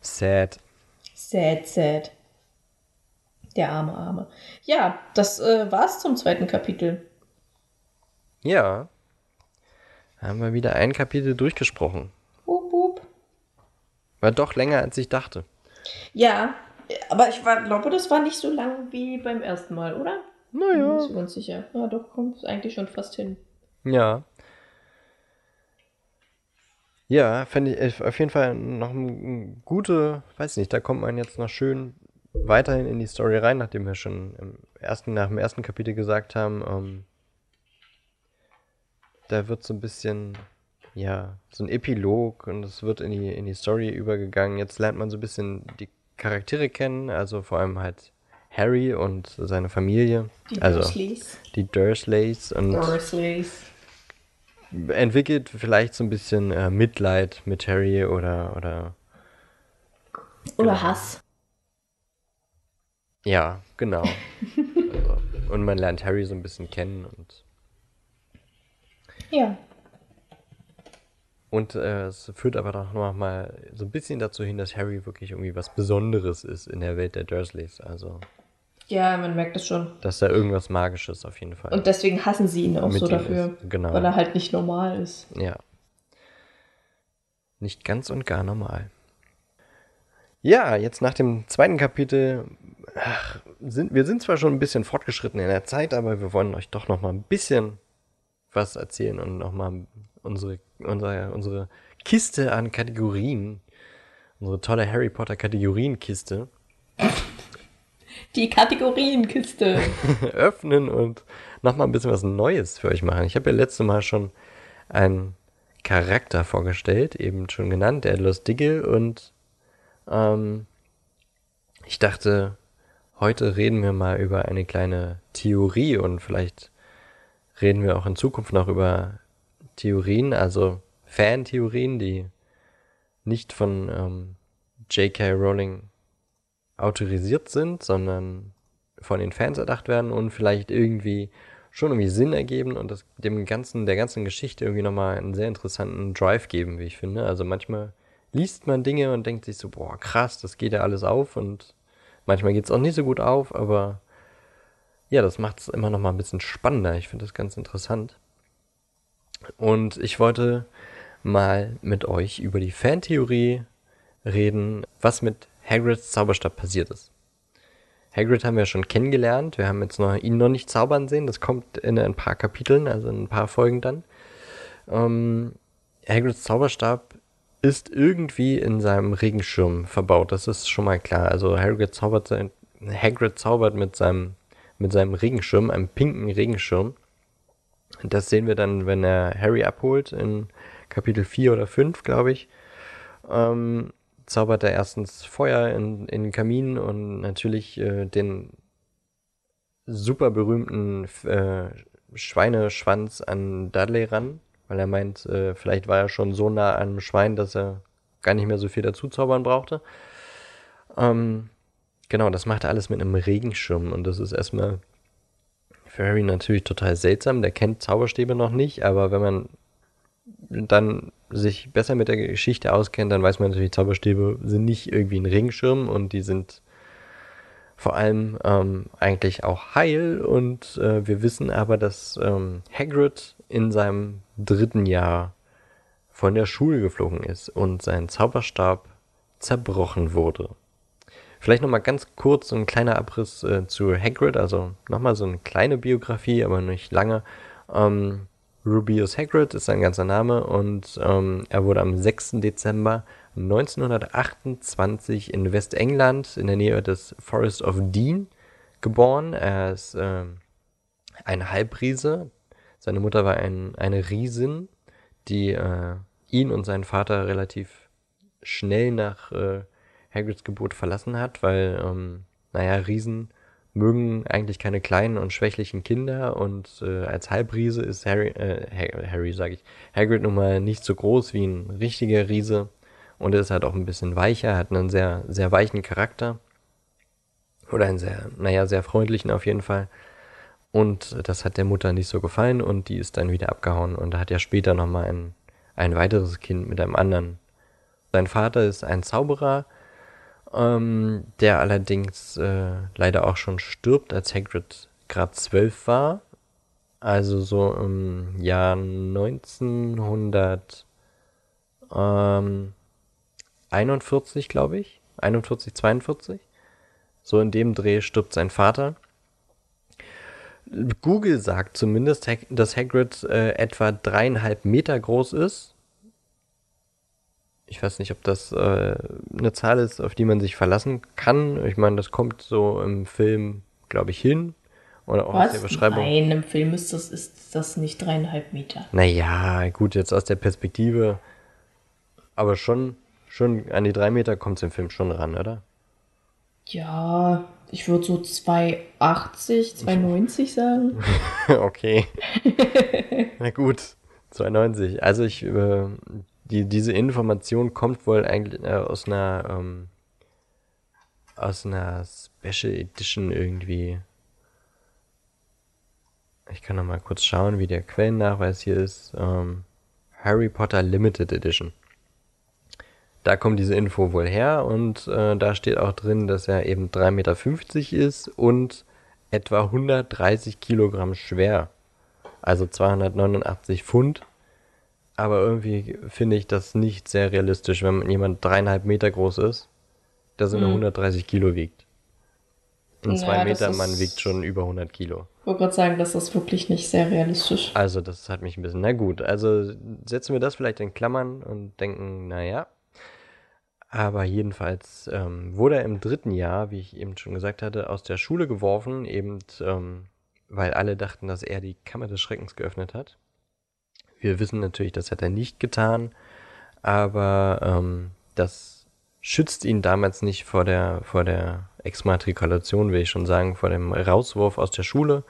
Sad. Sad, sad. Der arme, arme. Ja, das äh, war's zum zweiten Kapitel. Ja. Haben wir wieder ein Kapitel durchgesprochen. Hup, hup. War doch länger, als ich dachte. Ja, aber ich war, glaube, das war nicht so lang wie beim ersten Mal, oder? Bin Naja. nicht so ganz sicher. Ja, doch, kommt eigentlich schon fast hin. Ja. Ja, fände ich auf jeden Fall noch eine gute, weiß nicht, da kommt man jetzt noch schön weiterhin in die Story rein, nachdem wir schon im ersten, nach dem ersten Kapitel gesagt haben, ähm, da wird so ein bisschen ja, so ein Epilog und es wird in die, in die Story übergegangen. Jetzt lernt man so ein bisschen die Charaktere kennen, also vor allem halt Harry und seine Familie. Die also Dursleys. die Dursleys und Dursleys. entwickelt vielleicht so ein bisschen äh, Mitleid mit Harry oder, oder Oder Hass. ja, genau. also, und man lernt Harry so ein bisschen kennen und Ja. Und äh, es führt aber doch noch mal so ein bisschen dazu hin, dass Harry wirklich irgendwie was Besonderes ist in der Welt der Dursleys. Also, Ja, man merkt es schon. dass da irgendwas Magisches auf jeden Fall. Und deswegen hassen sie ihn auch so dafür. ist, genau. Weil er halt nicht normal ist. ja. Nicht ganz und gar normal. Ja, jetzt nach dem zweiten Kapitel, ach, sind, wir sind zwar schon ein bisschen fortgeschritten in der Zeit, aber wir wollen euch doch noch mal ein bisschen was erzählen und noch mal unsere, unsere, unsere Kiste an Kategorien, unsere tolle Harry Potter Kategorienkiste Die Kategorienkiste. öffnen und noch mal ein bisschen was Neues für euch machen. Ich habe ja letztes Mal schon einen Charakter vorgestellt, eben schon genannt, der Los Diggle und ähm, ich dachte, heute reden wir mal über eine kleine Theorie und vielleicht reden wir auch in Zukunft noch über Theorien, also Fan-Theorien, die nicht von ähm, J.K. Rowling autorisiert sind, sondern von den Fans erdacht werden und vielleicht irgendwie schon irgendwie Sinn ergeben und das dem ganzen, der ganzen Geschichte irgendwie nochmal einen sehr interessanten Drive geben, wie ich finde. Also manchmal liest man Dinge und denkt sich so, boah, krass, das geht ja alles auf und manchmal geht es auch nicht so gut auf, aber ja, das macht es immer nochmal ein bisschen spannender. Ich finde das ganz interessant. Und ich wollte mal mit euch über die Fantheorie reden, was mit Hagrids Zauberstab passiert ist. Hagrid haben wir schon kennengelernt. Wir haben jetzt noch, ihn noch nicht zaubern sehen. Das kommt in ein paar Kapiteln, also in ein paar Folgen dann. Ähm, Hagrids Zauberstab ist irgendwie in seinem Regenschirm verbaut. Das ist schon mal klar. Also Hagrid zaubert, sein, Hagrid zaubert mit seinem, mit seinem Regenschirm, einem pinken Regenschirm. Das sehen wir dann, wenn er Harry abholt in Kapitel 4 oder 5, glaube ich. Ähm, zaubert er erstens Feuer in, in den Kamin und natürlich äh, den super berühmten äh, Schweineschwanz an Dudley ran, weil er meint, äh, vielleicht war er schon so nah an einem Schwein, dass er gar nicht mehr so viel dazu zaubern brauchte. Ähm, genau, das macht er alles mit einem Regenschirm und das ist erstmal für Harry natürlich total seltsam. Der kennt Zauberstäbe noch nicht, aber wenn man dann sich besser mit der Geschichte auskennt, dann weiß man natürlich, Zauberstäbe sind nicht irgendwie ein Regenschirm und die sind vor allem ähm, eigentlich auch heil und äh, wir wissen aber, dass ähm, Hagrid in seinem dritten Jahr von der Schule geflogen ist und sein Zauberstab zerbrochen wurde. Vielleicht nochmal ganz kurz ein kleiner Abriss äh, zu Hagrid, also nochmal so eine kleine Biografie, aber nicht lange. Ähm, Rubius Hagrid ist sein ganzer Name und ähm, er wurde am 6. Dezember 1928 in Westengland in der Nähe des Forest of Dean geboren. Er ist ähm, ein Halbriese. Seine Mutter war ein, eine Riesin, die äh, ihn und seinen Vater relativ schnell nach äh, Hagrids Geburt verlassen hat, weil, ähm, naja, Riesen mögen eigentlich keine kleinen und schwächlichen Kinder und äh, als Halbriese ist Harry, äh, Harry sage ich, Hagrid nun mal nicht so groß wie ein richtiger Riese und er ist halt auch ein bisschen weicher, hat einen sehr, sehr weichen Charakter oder einen sehr, naja, sehr freundlichen auf jeden Fall und das hat der Mutter nicht so gefallen und die ist dann wieder abgehauen und hat ja später nochmal ein, ein weiteres Kind mit einem anderen. Sein Vater ist ein Zauberer, ähm, der allerdings äh, leider auch schon stirbt, als Hagrid gerade zwölf war. Also so im Jahr 1941, glaube ich. 41, 42. So in dem Dreh stirbt sein Vater. Google sagt zumindest, dass Hagrid äh, etwa dreieinhalb Meter groß ist. Ich weiß nicht, ob das äh, eine Zahl ist, auf die man sich verlassen kann. Ich meine, das kommt so im Film, glaube ich, hin. Oder auch Was? aus der Beschreibung. Nein, im Film ist das, ist das nicht dreieinhalb Meter. Naja, gut, jetzt aus der Perspektive. Aber schon, schon an die drei Meter kommt es im Film schon ran, oder? Ja, ich würde so 2,80, 2,90 sagen. okay. Na gut, 92. Also ich, äh, die, diese Information kommt wohl eigentlich äh, aus einer, ähm, aus einer Special Edition irgendwie. Ich kann noch mal kurz schauen, wie der Quellennachweis hier ist. Ähm, Harry Potter Limited Edition. Da kommt diese Info wohl her und äh, da steht auch drin, dass er eben 3,50 Meter ist und etwa 130 Kilogramm schwer. Also 289 Pfund. Aber irgendwie finde ich das nicht sehr realistisch, wenn jemand dreieinhalb Meter groß ist, dass er nur Mhm. 130 Kilo wiegt. Ein Naja, zwei Meter Mann wiegt schon über 100 Kilo. Ich wollte gerade sagen, das ist wirklich nicht sehr realistisch. Also das hat mich ein bisschen, na gut, also setzen wir das vielleicht in Klammern und denken, naja. Aber jedenfalls ähm, wurde er im dritten Jahr, wie ich eben schon gesagt hatte, aus der Schule geworfen, eben ähm, weil alle dachten, dass er die Kammer des Schreckens geöffnet hat. Wir wissen natürlich, das hat er nicht getan, aber ähm, das schützt ihn damals nicht vor der, vor der Exmatrikulation, will ich schon sagen, vor dem Rauswurf aus der Schule.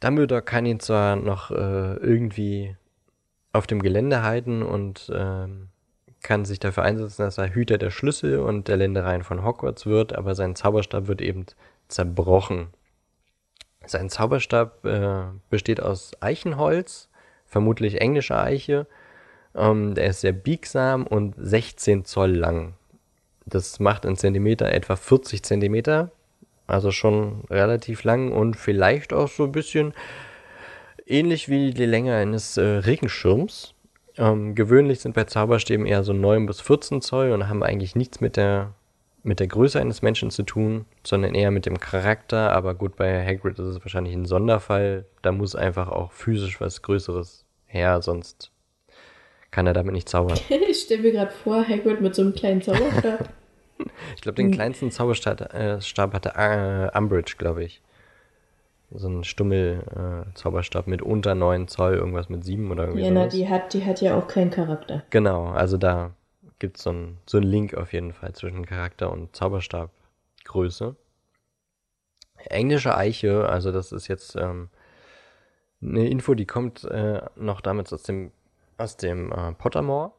Dumbledore kann ihn zwar noch äh, irgendwie auf dem Gelände halten und ähm, kann sich dafür einsetzen, dass er Hüter der Schlüssel und der Ländereien von Hogwarts wird, aber sein Zauberstab wird eben zerbrochen. Sein Zauberstab äh, besteht aus Eichenholz, vermutlich englischer Eiche. Ähm, der ist sehr biegsam und 16 Zoll lang. Das macht in Zentimeter etwa 40 Zentimeter, also schon relativ lang und vielleicht auch so ein bisschen ähnlich wie die Länge eines äh, Regenschirms. Ähm, gewöhnlich sind bei Zauberstäben eher so 9 bis 14 Zoll und haben eigentlich nichts mit der, mit der Größe eines Menschen zu tun, sondern eher mit dem Charakter. Aber gut, bei Hagrid ist es wahrscheinlich ein Sonderfall. Da muss einfach auch physisch was Größeres her, sonst kann er damit nicht zaubern. Ich stelle mir gerade vor, Hagrid mit so einem kleinen Zauberstab. Ich glaube, den Hm. kleinsten Zauberstab äh, Stab hatte äh, Umbridge, glaube ich. So ein Stummel-Zauberstab mit unter 9 Zoll, irgendwas mit 7 oder irgendwie ja, na, die hat, die hat ja auch keinen Charakter. Genau, also da gibt es so einen so einen Link auf jeden Fall zwischen Charakter und Zauberstabgröße. Englische Eiche, also das ist jetzt ähm, eine Info, die kommt äh, noch damals aus dem, aus dem äh, Pottermore,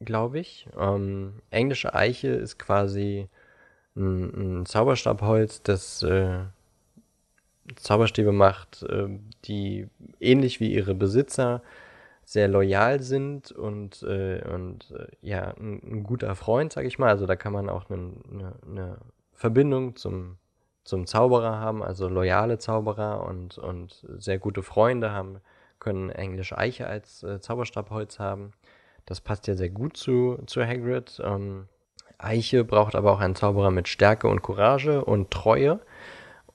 glaube ich. Ähm, englische Eiche ist quasi ein, ein Zauberstabholz, das äh, Zauberstäbe macht, äh, die ähnlich wie ihre Besitzer sehr loyal sind und, äh, und äh, ja, ein, ein guter Freund, sag ich mal. Also da kann man auch eine, eine, eine Verbindung zum, zum Zauberer haben, also loyale Zauberer und, und sehr gute Freunde haben, können englische Eiche als äh, Zauberstabholz haben. Das passt ja sehr gut zu, zu Hagrid. Ähm, Eiche braucht aber auch einen Zauberer mit Stärke und Courage und Treue.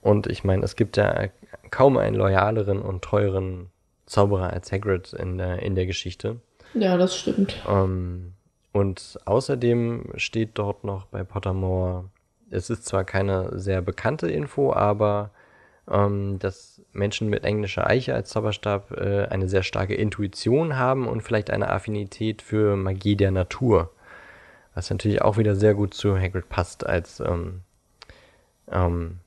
Und ich meine, es gibt ja kaum einen loyaleren und treueren Zauberer als Hagrid in der, in der Geschichte. Ja, das stimmt. Ähm, und außerdem steht dort noch bei Pottermore, es ist zwar keine sehr bekannte Info, aber ähm, dass Menschen mit englischer Eiche als Zauberstab äh, eine sehr starke Intuition haben und vielleicht eine Affinität für Magie der Natur. Was natürlich auch wieder sehr gut zu Hagrid passt als, ähm, ähm,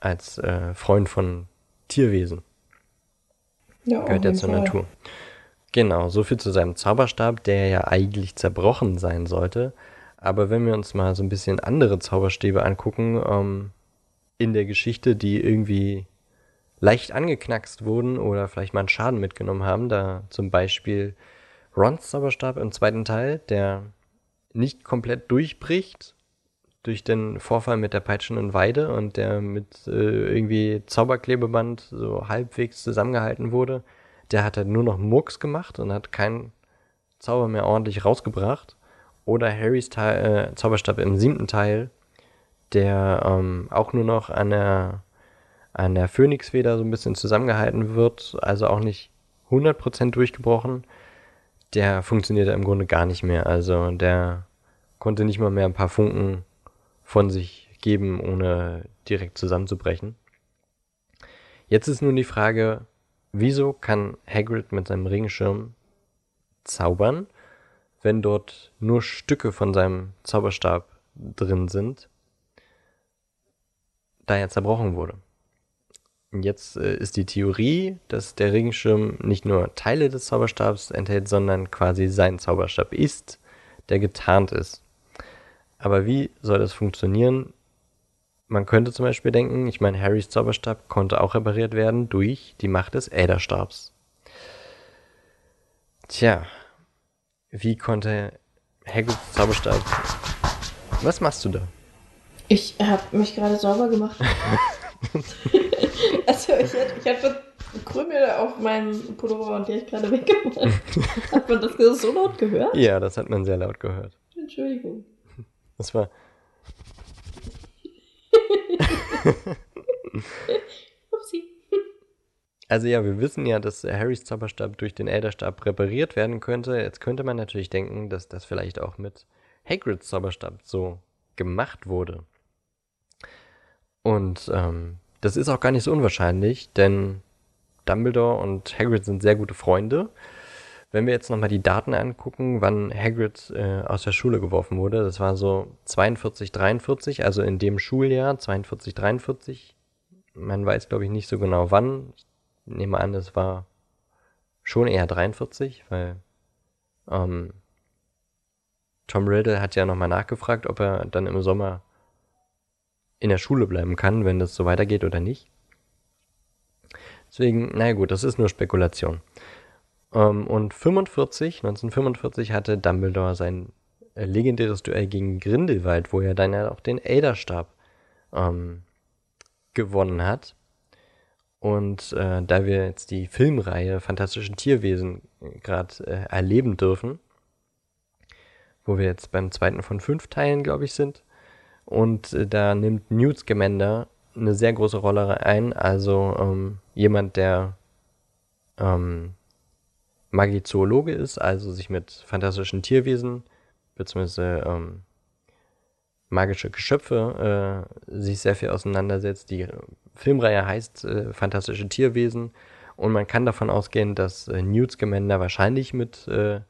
als äh, Freund von Tierwesen Ja, gehört ja zur Fall. Natur. Genau, so viel zu seinem Zauberstab, der ja eigentlich zerbrochen sein sollte. Aber wenn wir uns mal so ein bisschen andere Zauberstäbe angucken, ähm, in der Geschichte, die irgendwie leicht angeknackst wurden oder vielleicht mal einen Schaden mitgenommen haben, da zum Beispiel Rons Zauberstab im zweiten Teil, der nicht komplett durchbricht durch den Vorfall mit der peitschenden Weide und der mit äh, irgendwie Zauberklebeband so halbwegs zusammengehalten wurde, der hat halt nur noch Murks gemacht und hat keinen Zauber mehr ordentlich rausgebracht. Oder Harrys Teil, äh, Zauberstab im siebten Teil, der ähm, auch nur noch an der, an der Phönixfeder so ein bisschen zusammengehalten wird, also auch nicht 100% durchgebrochen. Der funktionierte im Grunde gar nicht mehr. Also der konnte nicht mal mehr ein paar Funken von sich geben, ohne direkt zusammenzubrechen. Jetzt ist nun die Frage, wieso kann Hagrid mit seinem Regenschirm zaubern, wenn dort nur Stücke von seinem Zauberstab drin sind, da er zerbrochen wurde. Jetzt äh, ist die Theorie, dass der Regenschirm nicht nur Teile des Zauberstabs enthält, sondern quasi sein Zauberstab ist, der getarnt ist. Aber wie soll das funktionieren? Man könnte zum Beispiel denken, ich meine, Harrys Zauberstab konnte auch repariert werden durch die Macht des Äderstabs. Tja, wie konnte Hagrids Zauberstab... Was machst du da? Ich habe mich gerade sauber gemacht. also ich hatte, ich hatte Krümel auf meinem Pullover und die habe ich gerade weggemacht. Hat man das so laut gehört? Ja, das hat man sehr laut gehört. Entschuldigung. Das war. Also ja, wir wissen ja, dass Harrys Zauberstab durch den Elderstab repariert werden könnte. Jetzt könnte man natürlich denken, dass das vielleicht auch mit Hagrids Zauberstab so gemacht wurde. Und ähm, das ist auch gar nicht so unwahrscheinlich, denn Dumbledore und Hagrid sind sehr gute Freunde. Wenn wir jetzt nochmal die Daten angucken, wann Hagrid äh, aus der Schule geworfen wurde, das war so 42, 43, also in dem Schuljahr 42, 43. Man weiß, glaube ich, nicht so genau wann. Ich nehme an, es war schon eher 43, weil ähm, Tom Riddle hat ja nochmal nachgefragt, ob er dann im Sommer in der Schule bleiben kann, wenn das so weitergeht oder nicht. Deswegen, naja gut, das ist nur Spekulation. Ähm, und 45, 1945 hatte Dumbledore sein äh, legendäres Duell gegen Grindelwald, wo er dann ja auch den Elderstab ähm, gewonnen hat. Und äh, da wir jetzt die Filmreihe Fantastischen Tierwesen äh, gerade äh, erleben dürfen, wo wir jetzt beim zweiten von fünf Teilen, glaube ich, sind, und äh, da nimmt Newt Scamander eine sehr große Rolle ein, also ähm, jemand, der ähm, Magizoologe ist, also sich mit fantastischen Tierwesen bzw. Ähm, magische Geschöpfe äh, sich sehr viel auseinandersetzt. Die Filmreihe heißt äh, Fantastische Tierwesen und man kann davon ausgehen, dass äh, Newt Scamander wahrscheinlich mit, äh,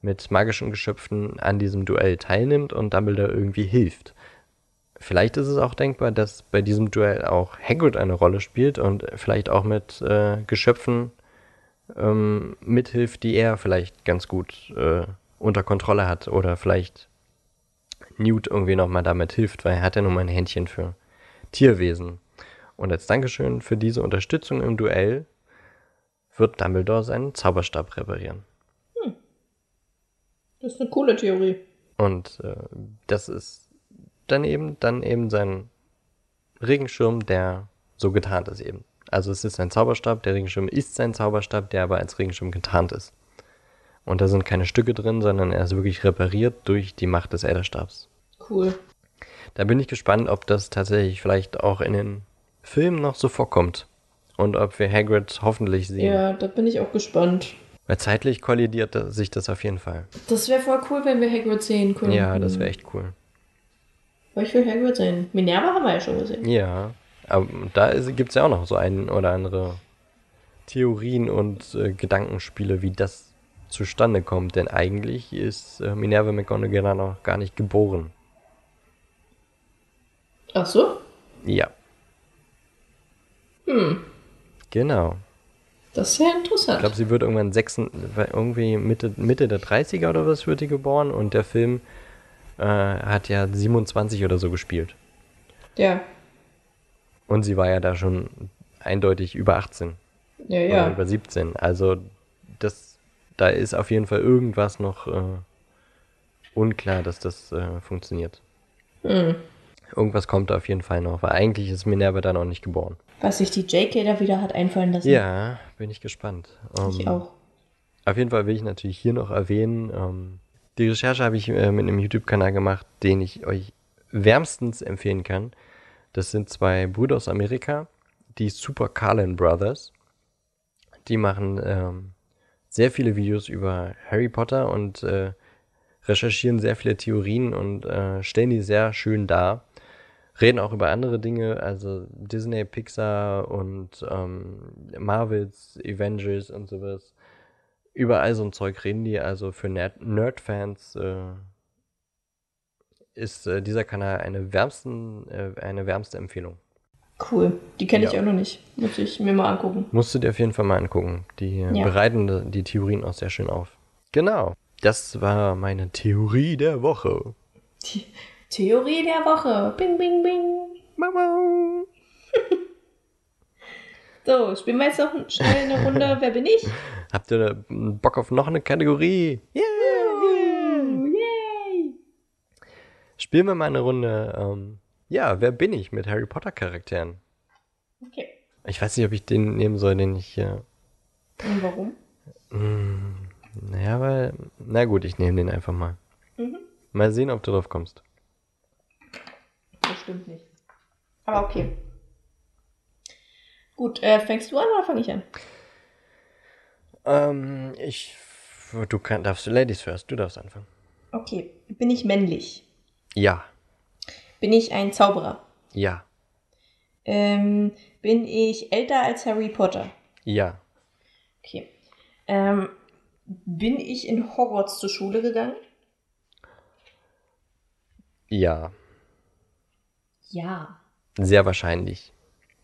mit magischen Geschöpfen an diesem Duell teilnimmt und Dumbledore irgendwie hilft. Vielleicht ist es auch denkbar, dass bei diesem Duell auch Hagrid eine Rolle spielt und vielleicht auch mit äh, Geschöpfen ähm, mithilft, die er vielleicht ganz gut äh, unter Kontrolle hat oder vielleicht Newt irgendwie nochmal damit hilft, weil er hat ja nun mal ein Händchen für Tierwesen. Und als Dankeschön für diese Unterstützung im Duell wird Dumbledore seinen Zauberstab reparieren. Hm. Das ist eine coole Theorie. Und äh, das ist dann eben, dann eben sein Regenschirm, der so getarnt ist eben. Also es ist ein Zauberstab, der Regenschirm ist sein Zauberstab, der aber als Regenschirm getarnt ist. Und da sind keine Stücke drin, sondern er ist wirklich repariert durch die Macht des Äderstabs. Cool. Da bin ich gespannt, ob das tatsächlich vielleicht auch in den Filmen noch so vorkommt. Und ob wir Hagrid hoffentlich sehen. Ja, da bin ich auch gespannt. Weil zeitlich kollidiert sich das auf jeden Fall. Das wäre voll cool, wenn wir Hagrid sehen können. Ja, das wäre echt cool. Aber ich will Hagrid sehen. Minerva haben wir ja schon gesehen. Ja, aber da gibt es ja auch noch so ein oder andere Theorien und äh, Gedankenspiele, wie das zustande kommt. Denn eigentlich ist äh, Minerva McGonagall noch gar nicht geboren. Ach so? Ja. Hm. Genau. Das ist ja interessant. Ich glaube, sie wird irgendwann sechsen, irgendwie Mitte, Mitte der 30er oder was wird die geboren und der Film äh, hat ja 27 oder so gespielt. Ja. Und sie war ja da schon eindeutig über 18. Ja, ja. Oder über 17. Also das, da ist auf jeden Fall irgendwas noch äh, unklar, dass das äh, funktioniert. Hm. Irgendwas kommt da auf jeden Fall noch, weil eigentlich ist Minerva da noch nicht geboren. Was sich die JK da wieder hat einfallen lassen. Ja, bin ich gespannt. Um, ich auch. Auf jeden Fall will ich natürlich hier noch erwähnen, ähm, die Recherche habe ich äh, mit einem YouTube-Kanal gemacht, den ich euch wärmstens empfehlen kann. Das sind zwei Brüder aus Amerika, die Super Carlin Brothers. Die machen ähm, sehr viele Videos über Harry Potter und äh, recherchieren sehr viele Theorien und äh, stellen die sehr schön dar. reden auch über andere Dinge, also Disney, Pixar und ähm, Marvels, Avengers und sowas. Überall so ein Zeug reden die, also für Nerd- Nerd-Fans äh, ist äh, dieser Kanal eine, wärmsten, äh, eine wärmste Empfehlung. Cool. Die kenne ich Ja. auch noch nicht. Muss ich mir mal angucken. Musst du dir auf jeden Fall mal angucken. Die äh, Ja. bereiten die Theorien auch sehr schön auf. Genau. Das war meine Theorie der Woche. Die Theorie der Woche. Bing, bing, bing. Mama. So, spielen wir jetzt noch schnell eine Runde. Wer bin ich? Habt ihr da Bock auf noch eine Kategorie? Yeah, yeah. Yay! Spielen wir mal eine Runde. Ähm, ja, wer bin ich mit Harry Potter Charakteren? Okay. Ich weiß nicht, ob ich den nehmen soll, den ich. Äh, Und warum? mm, naja, weil. Na gut, ich nehme den einfach mal. Mhm. Mal sehen, ob du drauf kommst. Bestimmt nicht. Aber okay. Gut, äh, fängst du an oder fange ich an? Ähm, ich. Du kann, darfst Ladies first, du darfst anfangen. Okay. Bin ich männlich? Ja, Bin ich ein Zauberer? ja, Ähm, bin ich älter als Harry Potter? ja, Okay. Ähm, bin ich in Hogwarts zur Schule gegangen? ja. Ja. Sehr wahrscheinlich.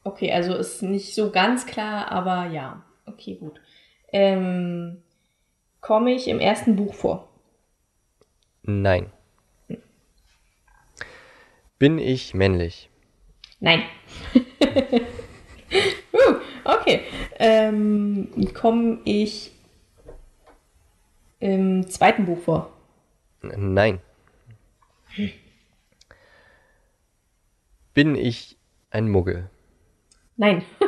Okay, also ist nicht so ganz klar, aber ja. Okay, gut. Ähm, komme ich im ersten Buch vor? Nein. Bin ich männlich? Nein. uh, okay. Ähm, komme ich im zweiten Buch vor? Nein. Bin ich ein Muggel? Nein.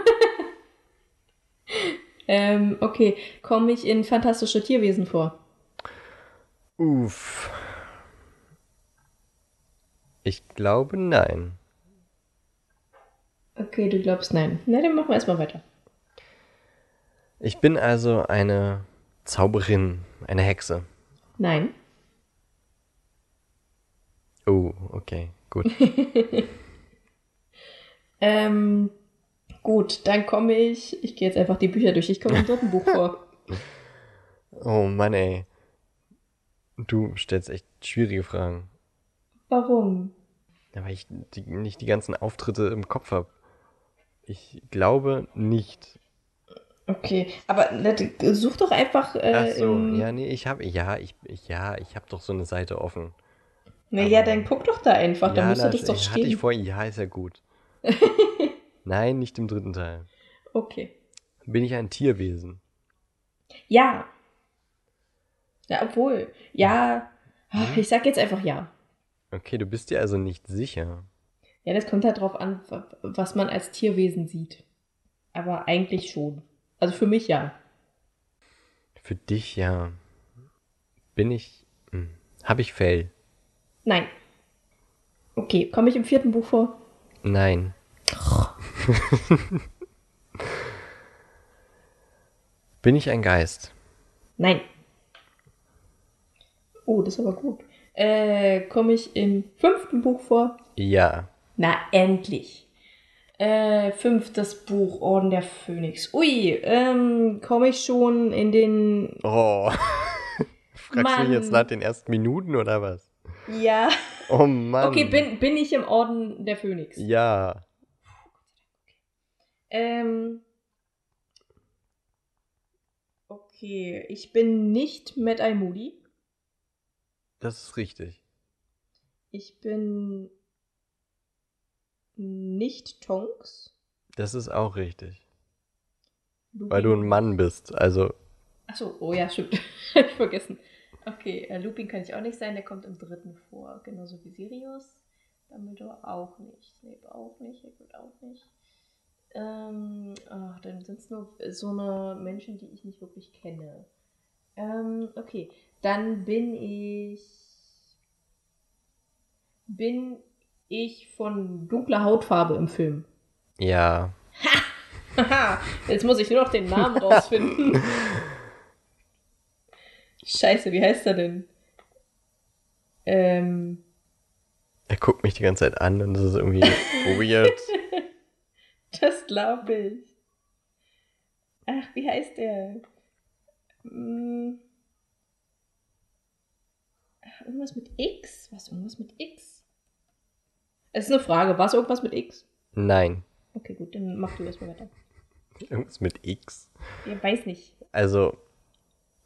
ähm, okay. Komme ich in fantastische Tierwesen vor? Uff. Ich glaube nein. Okay, du glaubst nein. Na, dann machen wir erstmal weiter. Ich bin also eine Zauberin, eine Hexe. Nein. Oh, okay, gut. Ähm, gut, dann komme ich. Ich gehe jetzt einfach die Bücher durch. Ich komme im dritten Buch vor. Oh Mann, ey. Du stellst echt schwierige Fragen. Warum? Ja, weil ich die, nicht die ganzen Auftritte im Kopf habe. Ich glaube nicht. Okay, aber such doch einfach. Äh, Ach so, ja, nee, ich habe, ja, ich, ja, ich habe doch so eine Seite offen. Naja, aber- dann guck doch da einfach. Da ja, müsste da das doch hatte ich stehen. vorhin, ja, ist ja gut. Nein, nicht im dritten Teil. Okay. Bin ich ein Tierwesen? Ja. Ja, obwohl. Ja. Ach, Ich sag jetzt einfach ja. Okay, du bist dir also nicht sicher. Ja, das kommt halt drauf an, wa- was man als Tierwesen sieht. Aber eigentlich schon. Also für mich ja. Für dich ja. Bin ich. Hm. Habe ich Fell? Nein. Okay, komme ich im vierten Buch vor? Nein. Bin ich ein Geist? Nein. Oh, das ist aber gut. Äh, komme ich im fünften Buch vor? Ja. Na, endlich. Äh, fünftes Buch, Orden der Phönix. Ui, ähm, komme ich schon in den. Oh. Fragst du mich jetzt Mann. nach den ersten Minuten oder was? Ja. Oh Mann. Okay, bin, bin ich im Orden der Phönix? Ja. Ähm. Okay, ich bin nicht Mad Eye Moody. Das ist richtig. Ich bin nicht Tonks. Das ist auch richtig. Lupin. Weil du ein Mann bist. Also, Achso, oh ja, stimmt. Ich vergessen. Okay, äh, Lupin kann ich auch nicht sein, der kommt im dritten vor. Genauso wie Sirius. Dumbledore auch nicht. Snape auch nicht. Hagrid auch nicht. Ähm, ach, dann sind es nur so eine Menschen, die ich nicht wirklich kenne. Ähm, okay, dann bin ich. Bin ich von dunkler Hautfarbe im Film? ja. Haha, jetzt muss ich nur noch den Namen rausfinden. Scheiße, wie heißt er denn? Ähm, Er guckt mich die ganze Zeit an und das ist irgendwie weird. Das glaube ich. Ach, wie heißt der? Hm. Irgendwas mit X? Was? Irgendwas mit X? Es ist eine Frage. War es irgendwas mit X? Nein. Okay, gut, dann mach du erstmal weiter. Irgendwas mit X. Ich weiß nicht. Also,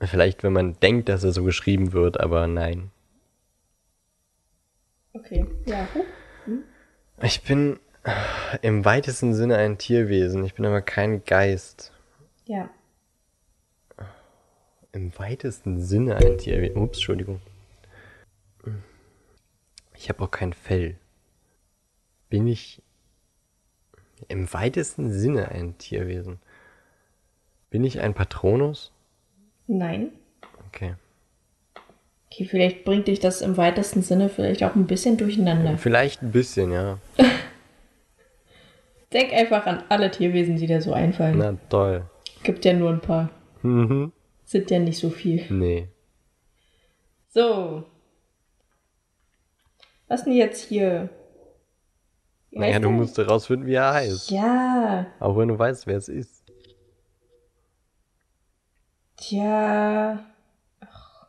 vielleicht, wenn man denkt, dass er so geschrieben wird, aber nein. Okay, ja. Huh. Ich bin im weitesten Sinne ein Tierwesen. Ich bin aber kein Geist. Ja. Im weitesten Sinne ein Tierwesen. Ups, Entschuldigung. Ich habe auch kein Fell. Bin ich im weitesten Sinne ein Tierwesen? Bin ich ein Patronus? Nein. Okay. Okay, vielleicht bringt dich das im weitesten Sinne vielleicht auch ein bisschen durcheinander. Vielleicht ein bisschen, ja. Denk einfach an alle Tierwesen, die dir so einfallen. Na toll. Gibt ja nur ein paar. Mhm. Sind ja nicht so viel. Nee. So. Was denn jetzt hier? Wie Naja, du musst herausfinden, wie er heißt. Ja. Auch wenn du weißt, wer es ist. Tja. Ach.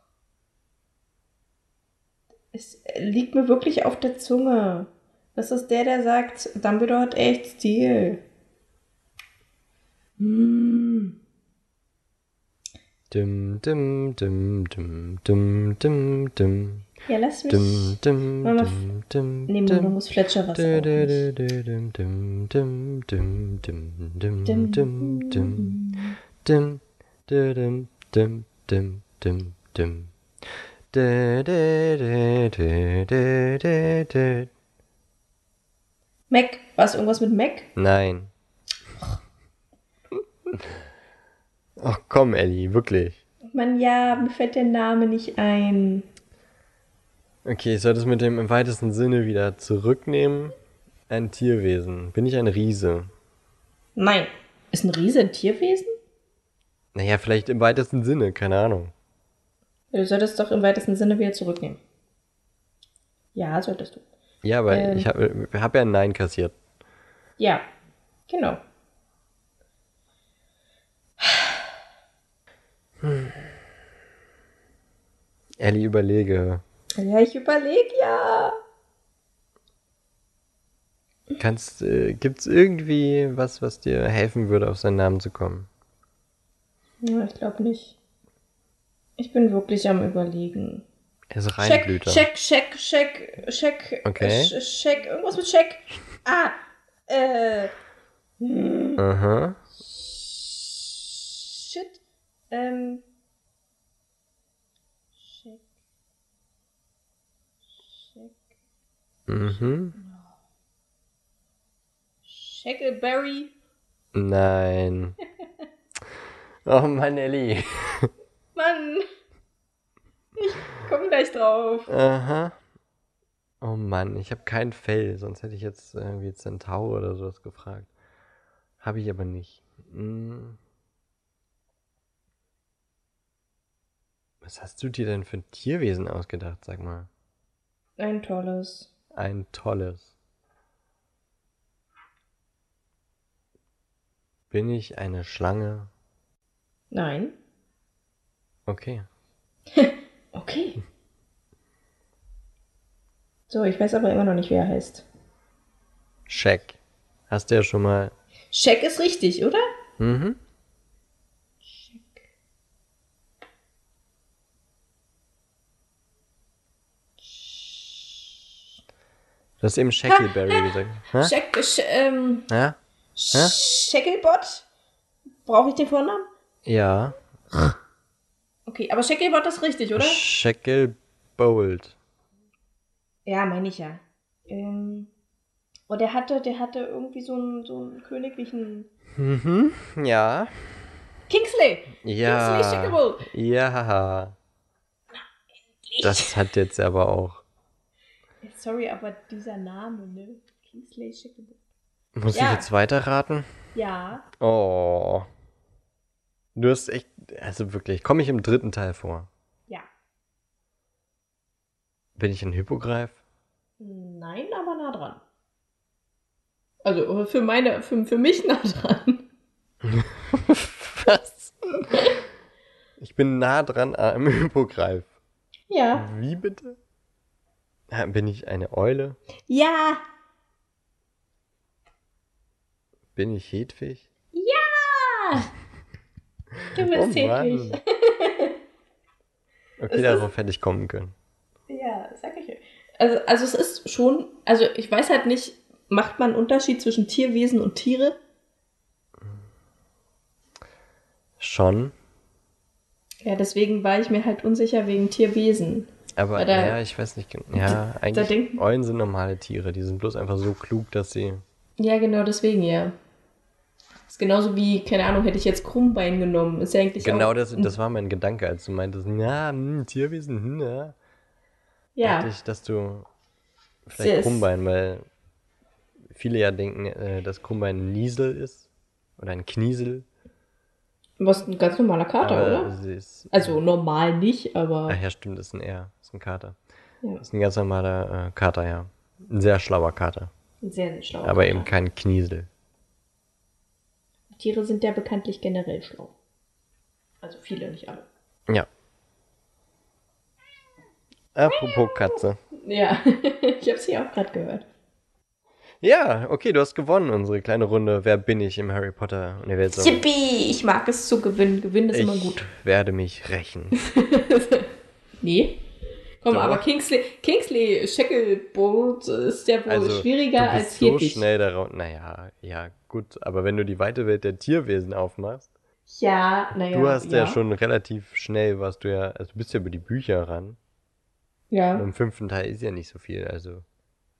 Es liegt mir wirklich auf der Zunge. Das ist der, der sagt, Dumbledore hat echt Stil. Hm. Dim, dim, dim, dim, dim, dim, dim. Ja, lass mich. Dim, dim, Mama, dim, dim, Nee, du dim. musst Fletcher was. Mac. War es irgendwas mit Mac? Nein. Ach komm, Ellie, wirklich. Mann, ja, mir fällt der Name nicht ein. Okay, ich soll das mit dem im weitesten Sinne wieder zurücknehmen. Ein Tierwesen. Bin ich ein Riese? Nein. Ist ein Riese ein Tierwesen? Naja, vielleicht im weitesten Sinne, keine Ahnung. Du solltest doch im weitesten Sinne wieder zurücknehmen. Ja, solltest du. Ja, aber Ähm. ich habe hab ja ein Nein kassiert. Ja, genau. Ellie, überlege. Ja, ich überlege ja. Kannst, äh, gibt's irgendwie was, was dir helfen würde, auf seinen Namen zu kommen? Ja, ich glaube nicht. Ich bin wirklich am überlegen. Er ist Check, Reinblüter. check, check, check, check. Okay. Sch- Check, irgendwas mit check. Ah, äh. hm, Aha. Shit. Ähm. Check. Check. Mhm. Shackleberry. Nein. Oh Mann, Ellie. Mann. Ich komm gleich drauf. Aha. Oh Mann, ich habe kein Fell, sonst hätte ich jetzt irgendwie Zentaur oder sowas gefragt. Habe ich aber nicht. Hm. Was hast du dir denn für ein Tierwesen ausgedacht, sag mal? Ein tolles. Ein tolles. Bin ich eine Schlange? Nein. Okay. Okay. So, ich weiß aber immer noch nicht, wer er heißt. Shaq. Hast du ja schon mal. Shaq ist richtig, oder? Mhm. Du hast eben Shackleberry gesagt. Hä? Shaq, Sh ähm, Ja? Hä? Shacklebot? Brauche ich den Vornamen? Ja. Okay, aber Shacklebot ist richtig, oder? Shacklebolt. Ja, meine ich ja. Ähm, oh, der hatte, der hatte irgendwie so einen, so einen königlichen Mhm. Ja. Kingsley. Ja. Kingsley Shacklebolt. Ja. Das hat jetzt aber auch. Sorry, aber dieser Name, ne? Kingsley Shacklebolt. Muss Ja. ich jetzt weiterraten? Ja. Oh. Du hast echt. Also wirklich. Komme ich im dritten Teil vor? Ja. Bin ich ein Hippogreif? Hm, Nein, aber nah dran. Also für meine, für, für mich nah dran. Was? Ich bin nah dran am Hippogreif. Ja. Wie bitte? Bin ich eine Eule? Ja. Bin ich Hedwig? Ja. Du bist Oh. Hedwig. Okay, darauf hätte ich kommen können. Ja, sag ich. Also, also es ist schon, also ich weiß halt nicht, macht man einen Unterschied zwischen Tierwesen und Tiere? Schon. Ja, deswegen war ich mir halt unsicher wegen Tierwesen. Aber da- ja, ich weiß nicht genau. Ja, eigentlich. denken- Eulen sind normale Tiere. Die sind bloß einfach so klug, dass sie. Ja, genau deswegen, ja. Ist genauso wie, keine Ahnung, hätte ich jetzt Krummbein genommen. Ist ja eigentlich Genau auch, das, das war mein Gedanke, als du meintest, ja, hm, Tierwesen, hm, ja. Ja, Dachte ich, dass du vielleicht Krummbein, weil viele ja denken, äh, dass Krummbein ein Niesel ist. Oder ein Kniesel. was ein ganz normaler Kater, aber oder? ist, Also normal nicht, aber Ach ja, stimmt, ist ein R, ist ein Kater. ja, Ist ein ganz normaler äh, Kater, ja. Ein sehr schlauer Kater. ein sehr, sehr schlauer aber Kater. eben kein Kniesel. Tiere sind ja bekanntlich generell schlau. Also viele, nicht alle. Ja. Apropos Katze. Ja, ich habe sie auch gerade gehört. Ja, okay, du hast gewonnen, unsere kleine Runde. Wer bin ich im Harry Potter Universum? Yippie! Ich mag es zu gewinnen. Gewinnen ist immer Ich gut. werde mich rächen. nee. Komm, aber Kingsley, Kingsley Shacklebolt ist ja wohl Also, schwieriger du bist als so Hedwig. schnell darauf. Naja, ja, gut. Aber wenn du die weite Welt der Tierwesen aufmachst, Ja, naja. du hast ja. schon relativ schnell, was du ja, also du bist ja über die Bücher ran. Und Ja, im fünften Teil ist ja nicht so viel. Also,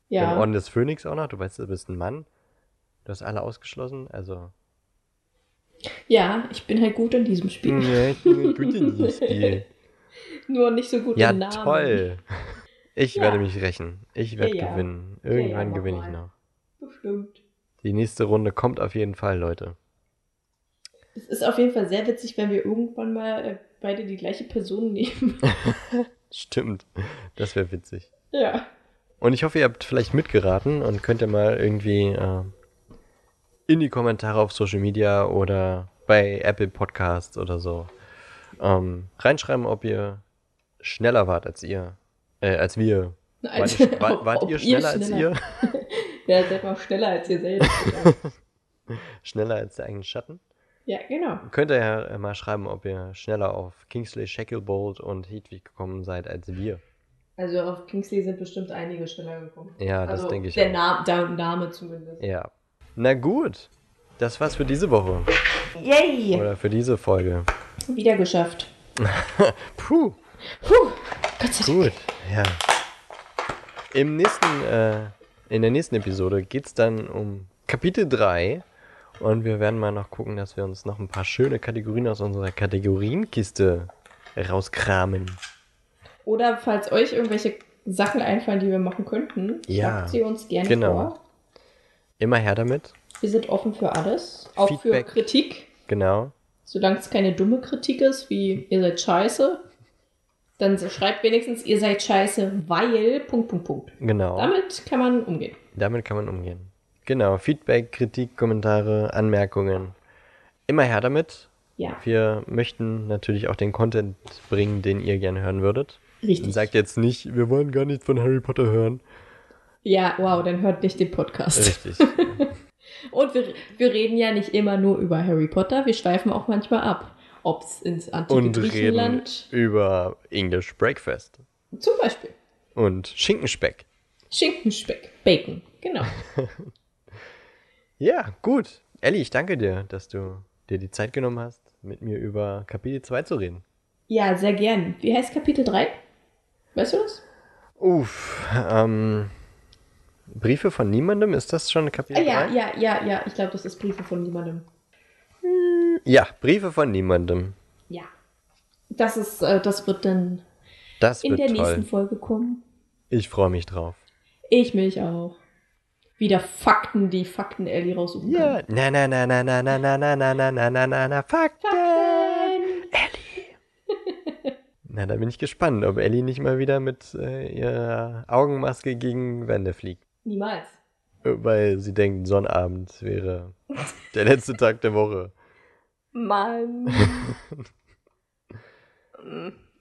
ja. ja. Orden des Phönix auch noch. Du weißt, du bist ein Mann. Du hast alle ausgeschlossen. Also, ja, ich bin halt gut in diesem Spiel. ja, ich bin gut in dieses Spiel. Nur nicht so gut Ja, im Namen. toll. Ich Ja. werde mich rächen. Ich werde Ja, ja. gewinnen. Ja, ja, Irgendwann gewinne ich noch. Bestimmt. Die nächste Runde kommt auf jeden Fall, Leute. Es ist auf jeden Fall sehr witzig, wenn wir irgendwann mal äh, beide die gleiche Person nehmen. Stimmt. Das wäre witzig. ja. Und ich hoffe, ihr habt vielleicht mitgeraten und könnt ihr mal irgendwie äh, in die Kommentare auf Social Media oder bei Apple Podcasts oder so ähm, reinschreiben, ob ihr schneller wart als ihr. Äh, als wir. Wart, ihr- wart, wart ob ihr schneller als ihr? Ja, seid mal schneller als ihr selbst. schneller als der eigene Schatten? ja, genau. Könnt ihr ja äh, mal schreiben, ob ihr schneller auf Kingsley Shacklebolt und Hedwig gekommen seid als wir. Also auf Kingsley sind bestimmt einige schneller gekommen. Ja, das also denke ich der auch. Name, der Name zumindest. Ja. Na gut. Das war's für diese Woche. Yay! Oder für diese Folge. Wieder geschafft. Puh. Puh, Gott sei Dank. Gut, ja. Im nächsten, äh, in der nächsten Episode geht's dann um Kapitel 3 und wir werden mal noch gucken, dass wir uns noch ein paar schöne Kategorien aus unserer Kategorienkiste rauskramen. Oder falls euch irgendwelche Sachen einfallen, die wir machen könnten, Ja, schlagt sie uns gerne genau. vor. Immer her damit. Wir sind offen für alles. Auch Feedback. für Kritik. Genau. Solange es keine dumme Kritik ist, wie ihr seid scheiße, dann so- schreibt wenigstens, ihr seid scheiße, weil. Punkt, Punkt, Punkt. Genau. Damit kann man umgehen. Damit kann man umgehen. Genau. Feedback, Kritik, Kommentare, Anmerkungen. Immer her damit. Ja, Wir möchten natürlich auch den Content bringen, den ihr gerne hören würdet. richtig. Sagt jetzt nicht, wir wollen gar nichts von Harry Potter hören. Ja, wow, dann hört nicht den Podcast. Richtig. Und wir, wir reden ja nicht immer nur über Harry Potter, wir schweifen auch manchmal ab. Ob es ins antike Und reden Griechenland über English Breakfast. zum Beispiel. Und Schinkenspeck. Schinkenspeck, Bacon, genau. Ja, gut. Ellie, ich danke dir, dass du dir die Zeit genommen hast, mit mir über Kapitel 2 zu reden. Ja, sehr gern. Wie heißt Kapitel 3? Weißt du das? Uff, ähm, Briefe von niemandem, ist das schon Ah, Kapitel 3? ja, ja, ja, ja. Ich glaube, das ist Briefe von niemandem. Ja, Briefe von niemandem. Ja. Das ist, äh, das wird dann Das in wird der toll. nächsten Folge kommen. Ich freue mich drauf. Ich mich auch. Wieder Fakten, die Fakten Ellie raussuchen Ja, kann. na na na na na na na na na na na na na na Fakten. Fakten! Na, da bin ich gespannt, ob Ellie nicht mal wieder mit äh, ihrer Augenmaske gegen Wände fliegt. Niemals. Äh, Weil sie denkt, Sonnabend wäre der letzte Tag der Woche. Mann.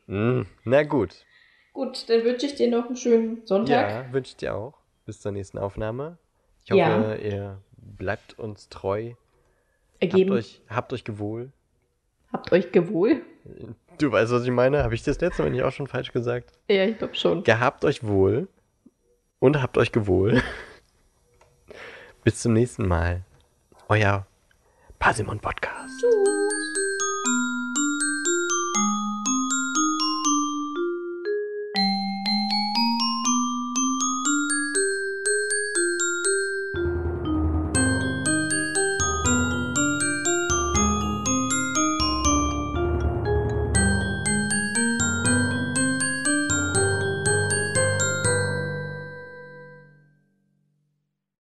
Mm. Na gut. Gut, dann wünsche ich dir noch einen schönen Sonntag. Ja, wünsche ich dir auch. Bis zur nächsten Aufnahme. Ich hoffe, Ja. ihr bleibt uns treu. Ergeben. Habt euch, habt euch gewohl. Habt euch gewohl? Du weißt, was ich meine? Habe ich das letzte Mal nicht auch schon falsch gesagt? Ja, ich glaube schon. Gehabt euch wohl und habt euch gewohl. Bis zum nächsten Mal. Euer Pasimon Podcast. Tschüss.